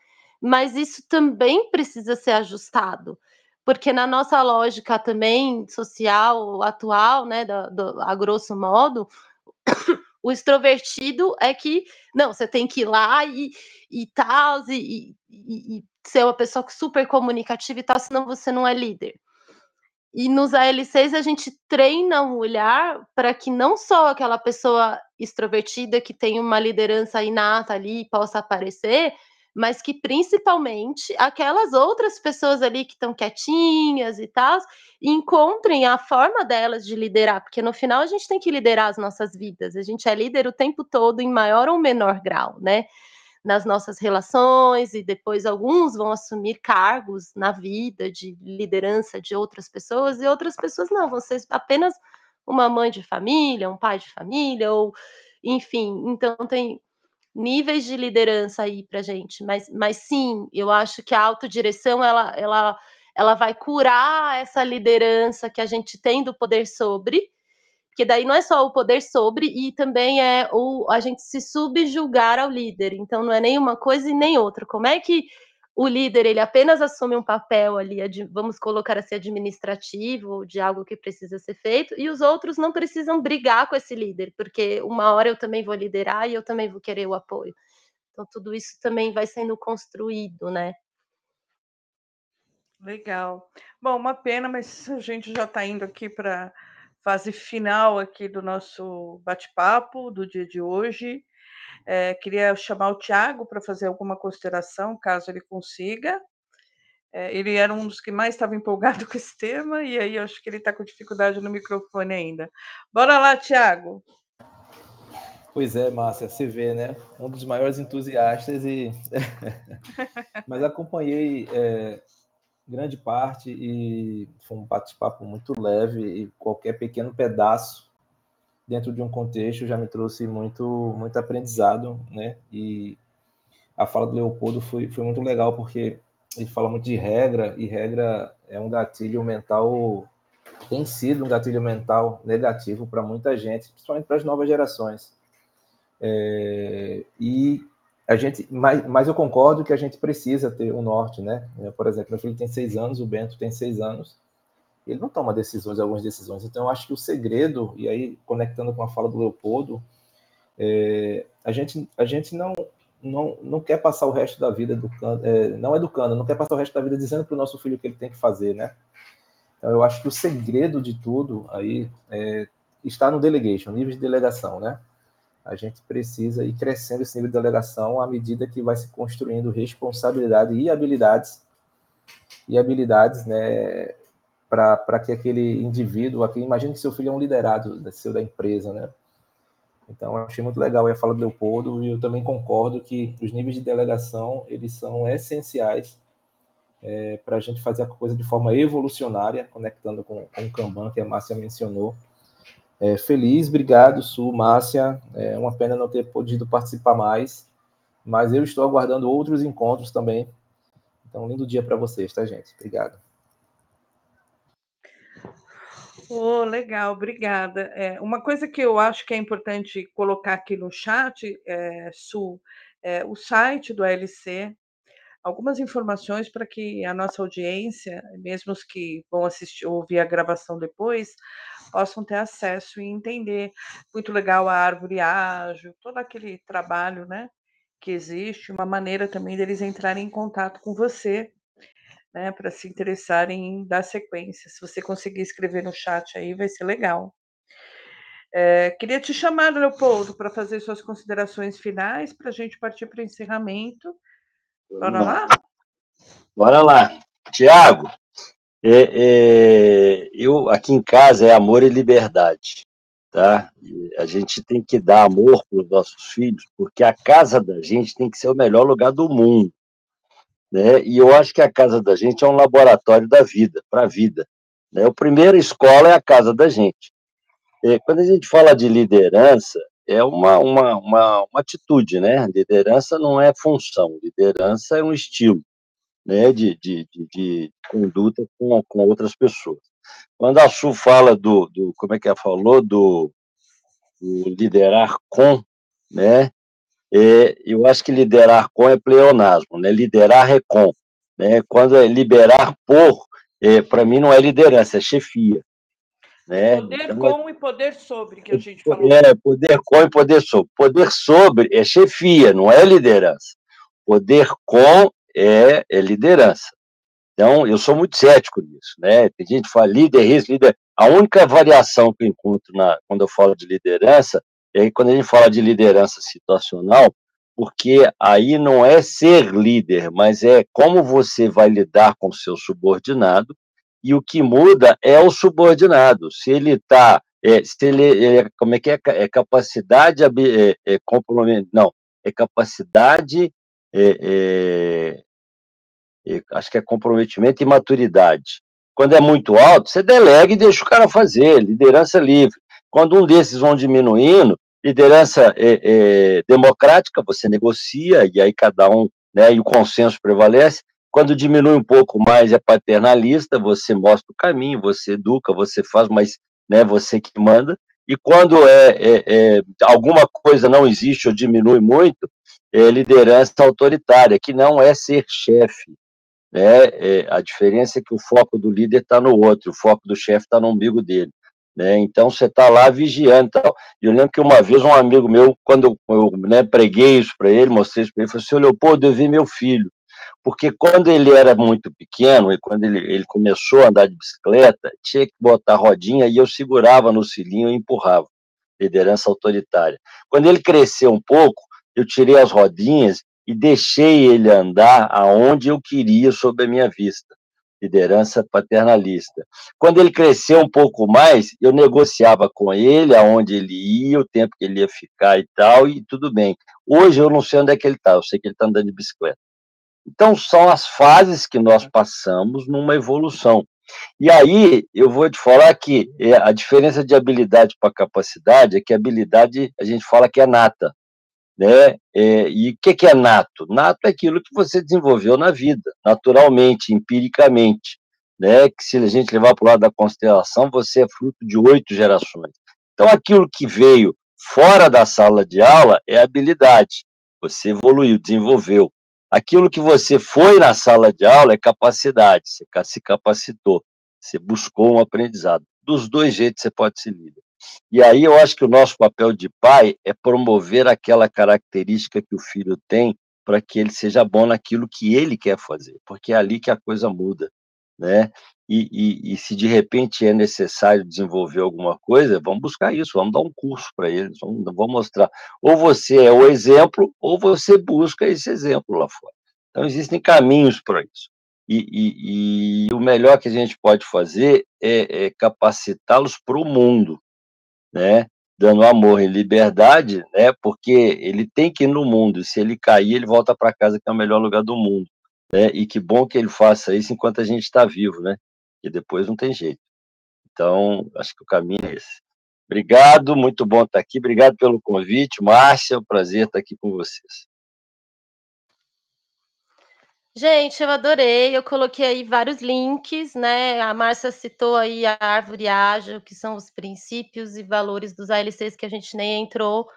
[SPEAKER 1] mas isso também precisa ser ajustado, porque na nossa lógica também social atual, né, do, do, a grosso modo, o extrovertido é que não, você tem que ir lá e, e tal, e, e, e ser uma pessoa super comunicativa e tal, senão você não é líder. E nos ALCs a gente treina o olhar para que não só aquela pessoa extrovertida que tem uma liderança inata ali possa aparecer, mas que principalmente aquelas outras pessoas ali que estão quietinhas e tal, encontrem a forma delas de liderar, porque no final a gente tem que liderar as nossas vidas, a gente é líder o tempo todo em maior ou menor grau, né? Nas nossas relações, e depois alguns vão assumir cargos na vida de liderança de outras pessoas, e outras pessoas não, vão ser apenas uma mãe de família, um pai de família, ou enfim, então tem níveis de liderança aí para gente, mas, mas sim, eu acho que a autodireção ela, ela, ela vai curar essa liderança que a gente tem do poder sobre, que daí não é só o poder sobre, e também é o, a gente se subjugar ao líder, então não é nem uma coisa e nem outra. Como é que o líder ele apenas assume um papel ali, vamos colocar assim, administrativo, de algo que precisa ser feito, e os outros não precisam brigar com esse líder, porque uma hora eu também vou liderar e eu também vou querer o apoio. Então, tudo isso também vai sendo construído, né?
[SPEAKER 2] Legal. Bom, uma pena, mas a gente já está indo aqui para fase final aqui do nosso bate-papo do dia de hoje. É, queria chamar o Tiago para fazer alguma consideração, caso ele consiga. É, ele era um dos que mais estava empolgado com esse tema, e aí eu acho que ele está com dificuldade no microfone ainda. Bora lá, Tiago!
[SPEAKER 3] Pois é, Márcia, você vê, né? Um dos maiores entusiastas e. Mas acompanhei é, grande parte e foi um bate-papo muito leve e qualquer pequeno pedaço dentro de um contexto já me trouxe muito muito aprendizado, né? E a fala do Leopoldo foi, foi muito legal porque ele fala muito de regra e regra é um gatilho mental tem sido um gatilho mental negativo para muita gente, principalmente para as novas gerações. É, e a gente, mas, mas eu concordo que a gente precisa ter um norte, né? Por exemplo, meu filho tem seis anos, o Bento tem seis anos ele não toma decisões, algumas decisões. Então, eu acho que o segredo, e aí conectando com a fala do Leopoldo, é, a, gente, a gente não, não, não quer passar o resto da vida educando, é, não educando, não quer passar o resto da vida dizendo para o nosso filho o que ele tem que fazer, né? Então, eu acho que o segredo de tudo aí é, está no delegation, nível de delegação, né? A gente precisa ir crescendo esse nível de delegação à medida que vai se construindo responsabilidade e habilidades e habilidades, né, para que aquele indivíduo, aqui, imagine que seu filho é um liderado seu da empresa, né? Então, eu achei muito legal a fala do Leopoldo e eu também concordo que os níveis de delegação, eles são essenciais é, para a gente fazer a coisa de forma evolucionária, conectando com, com o Kanban, que a Márcia mencionou. É, feliz, obrigado, Su, Márcia. É uma pena não ter podido participar mais, mas eu estou aguardando outros encontros também. Então, lindo dia para vocês, tá, gente? Obrigado.
[SPEAKER 2] Oh, legal, obrigada. É, uma coisa que eu acho que é importante colocar aqui no chat, é, Su, é, o site do ALC, algumas informações para que a nossa audiência, mesmo os que vão assistir ouvir a gravação depois, possam ter acesso e entender. Muito legal a árvore ágil, todo aquele trabalho né, que existe, uma maneira também deles entrarem em contato com você né, para se interessarem em dar sequência. Se você conseguir escrever no chat aí, vai ser legal. É, queria te chamar, Leopoldo, para fazer suas considerações finais, para a gente partir para o encerramento. Bora lá?
[SPEAKER 4] Bora lá. Tiago, é, é, eu aqui em casa é amor e liberdade, tá? E a gente tem que dar amor para os nossos filhos, porque a casa da gente tem que ser o melhor lugar do mundo. Né? E eu acho que a casa da gente é um laboratório da vida, para a vida. Né? A primeira escola é a casa da gente. E quando a gente fala de liderança, é uma, uma, uma, uma, atitude, né? Liderança não é função, liderança é um estilo né? de, de, de, de conduta com, com outras pessoas. Quando a Su fala do, do como é que ela falou, do, do liderar com, né? É, eu acho que liderar com é pleonasmo, né? liderar é com. Né? Quando é liberar por, é, para mim não é liderança, é chefia. Né?
[SPEAKER 2] Poder então, com e poder sobre, que a gente falou.
[SPEAKER 4] É, poder com e poder sobre. Poder sobre é chefia, não é liderança. Poder com é, é liderança. Então, eu sou muito cético nisso. Né? Tem gente que fala líder, risco, líder. A única variação que eu encontro na, quando eu falo de liderança aí, quando a gente fala de liderança situacional, porque aí não é ser líder, mas é como você vai lidar com o seu subordinado, e o que muda é o subordinado. Se ele está, é, se ele, é, como é que é, é capacidade, é, é não, é capacidade, é, é, é, acho que é comprometimento e maturidade. Quando é muito alto, você delega e deixa o cara fazer, liderança livre. Quando um desses vão diminuindo, liderança é, é, democrática, você negocia e aí cada um, né, e o consenso prevalece. Quando diminui um pouco mais, é paternalista, você mostra o caminho, você educa, você faz, mas né, você que manda. E quando é, é, é alguma coisa não existe ou diminui muito, é liderança autoritária, que não é ser chefe. Né? É, a diferença é que o foco do líder está no outro, o foco do chefe está no umbigo dele. Né? Então você está lá vigiando. Tal. Eu lembro que uma vez um amigo meu, quando eu, né, preguei isso para ele, mostrei isso para ele, falou assim: Leopoldo, eu vi meu filho. Porque quando ele era muito pequeno, e quando ele, ele começou a andar de bicicleta, tinha que botar rodinha e eu segurava no cilinho e empurrava. Liderança autoritária. Quando ele cresceu um pouco, eu tirei as rodinhas e deixei ele andar aonde eu queria sob a minha vista liderança paternalista. Quando ele cresceu um pouco mais, eu negociava com ele aonde ele ia, o tempo que ele ia ficar e tal, e tudo bem. Hoje eu não sei onde é que ele está, eu sei que ele está andando de bicicleta. Então, são as fases que nós passamos numa evolução. E aí, eu vou te falar que é, a diferença de habilidade para capacidade é que a habilidade, a gente fala que é nata. Né? É, e o que, que é nato? Nato é aquilo que você desenvolveu na vida, naturalmente, empiricamente. Né? Que se a gente levar para o lado da constelação, você é fruto de oito gerações. Então, aquilo que veio fora da sala de aula é habilidade. Você evoluiu, desenvolveu. Aquilo que você foi na sala de aula é capacidade. Você se capacitou, você buscou um aprendizado. Dos dois jeitos você pode ser líder. E aí eu acho que o nosso papel de pai é promover aquela característica que o filho tem para que ele seja bom naquilo que ele quer fazer, porque é ali que a coisa muda, né? E, e, e se de repente é necessário desenvolver alguma coisa, vamos buscar isso, vamos dar um curso para eles, vamos, vamos mostrar. Ou você é o exemplo, ou você busca esse exemplo lá fora. Então, existem caminhos para isso. E, e, e, o melhor que a gente pode fazer é, é capacitá-los para o mundo, né? Dando amor e liberdade, né? Porque ele tem que ir no mundo. Se ele cair, ele volta para casa, que é o melhor lugar do mundo. Né? E que bom que ele faça isso enquanto a gente está vivo, né? E depois não tem jeito. Então, acho que o caminho é esse. Obrigado, muito bom estar aqui. Obrigado pelo convite, Márcia. É um prazer estar aqui com vocês.
[SPEAKER 1] Gente, eu adorei. Eu coloquei aí vários links, né? A Márcia citou aí a árvore ágil, que são os princípios e valores dos ALCs que a gente nem entrou,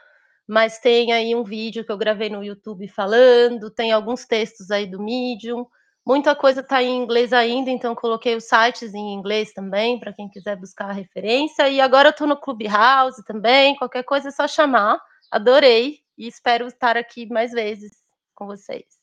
[SPEAKER 1] mas tem aí um vídeo que eu gravei no YouTube falando, tem alguns textos aí do Medium. Muita coisa está em inglês ainda, então coloquei os sites em inglês também, para quem quiser buscar a referência. E agora eu estou no Clubhouse também, qualquer coisa é só chamar. Adorei e espero estar aqui mais vezes com vocês.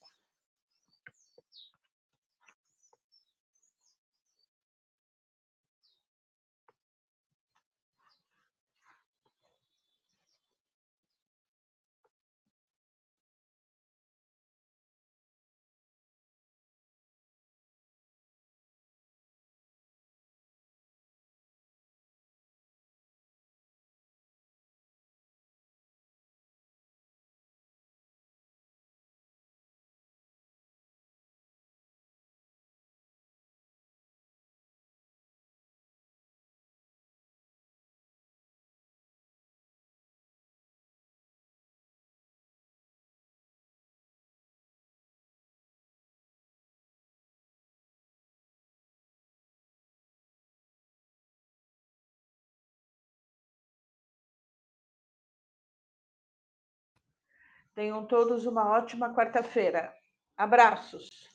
[SPEAKER 2] Tenham todos uma ótima quarta-feira. Abraços.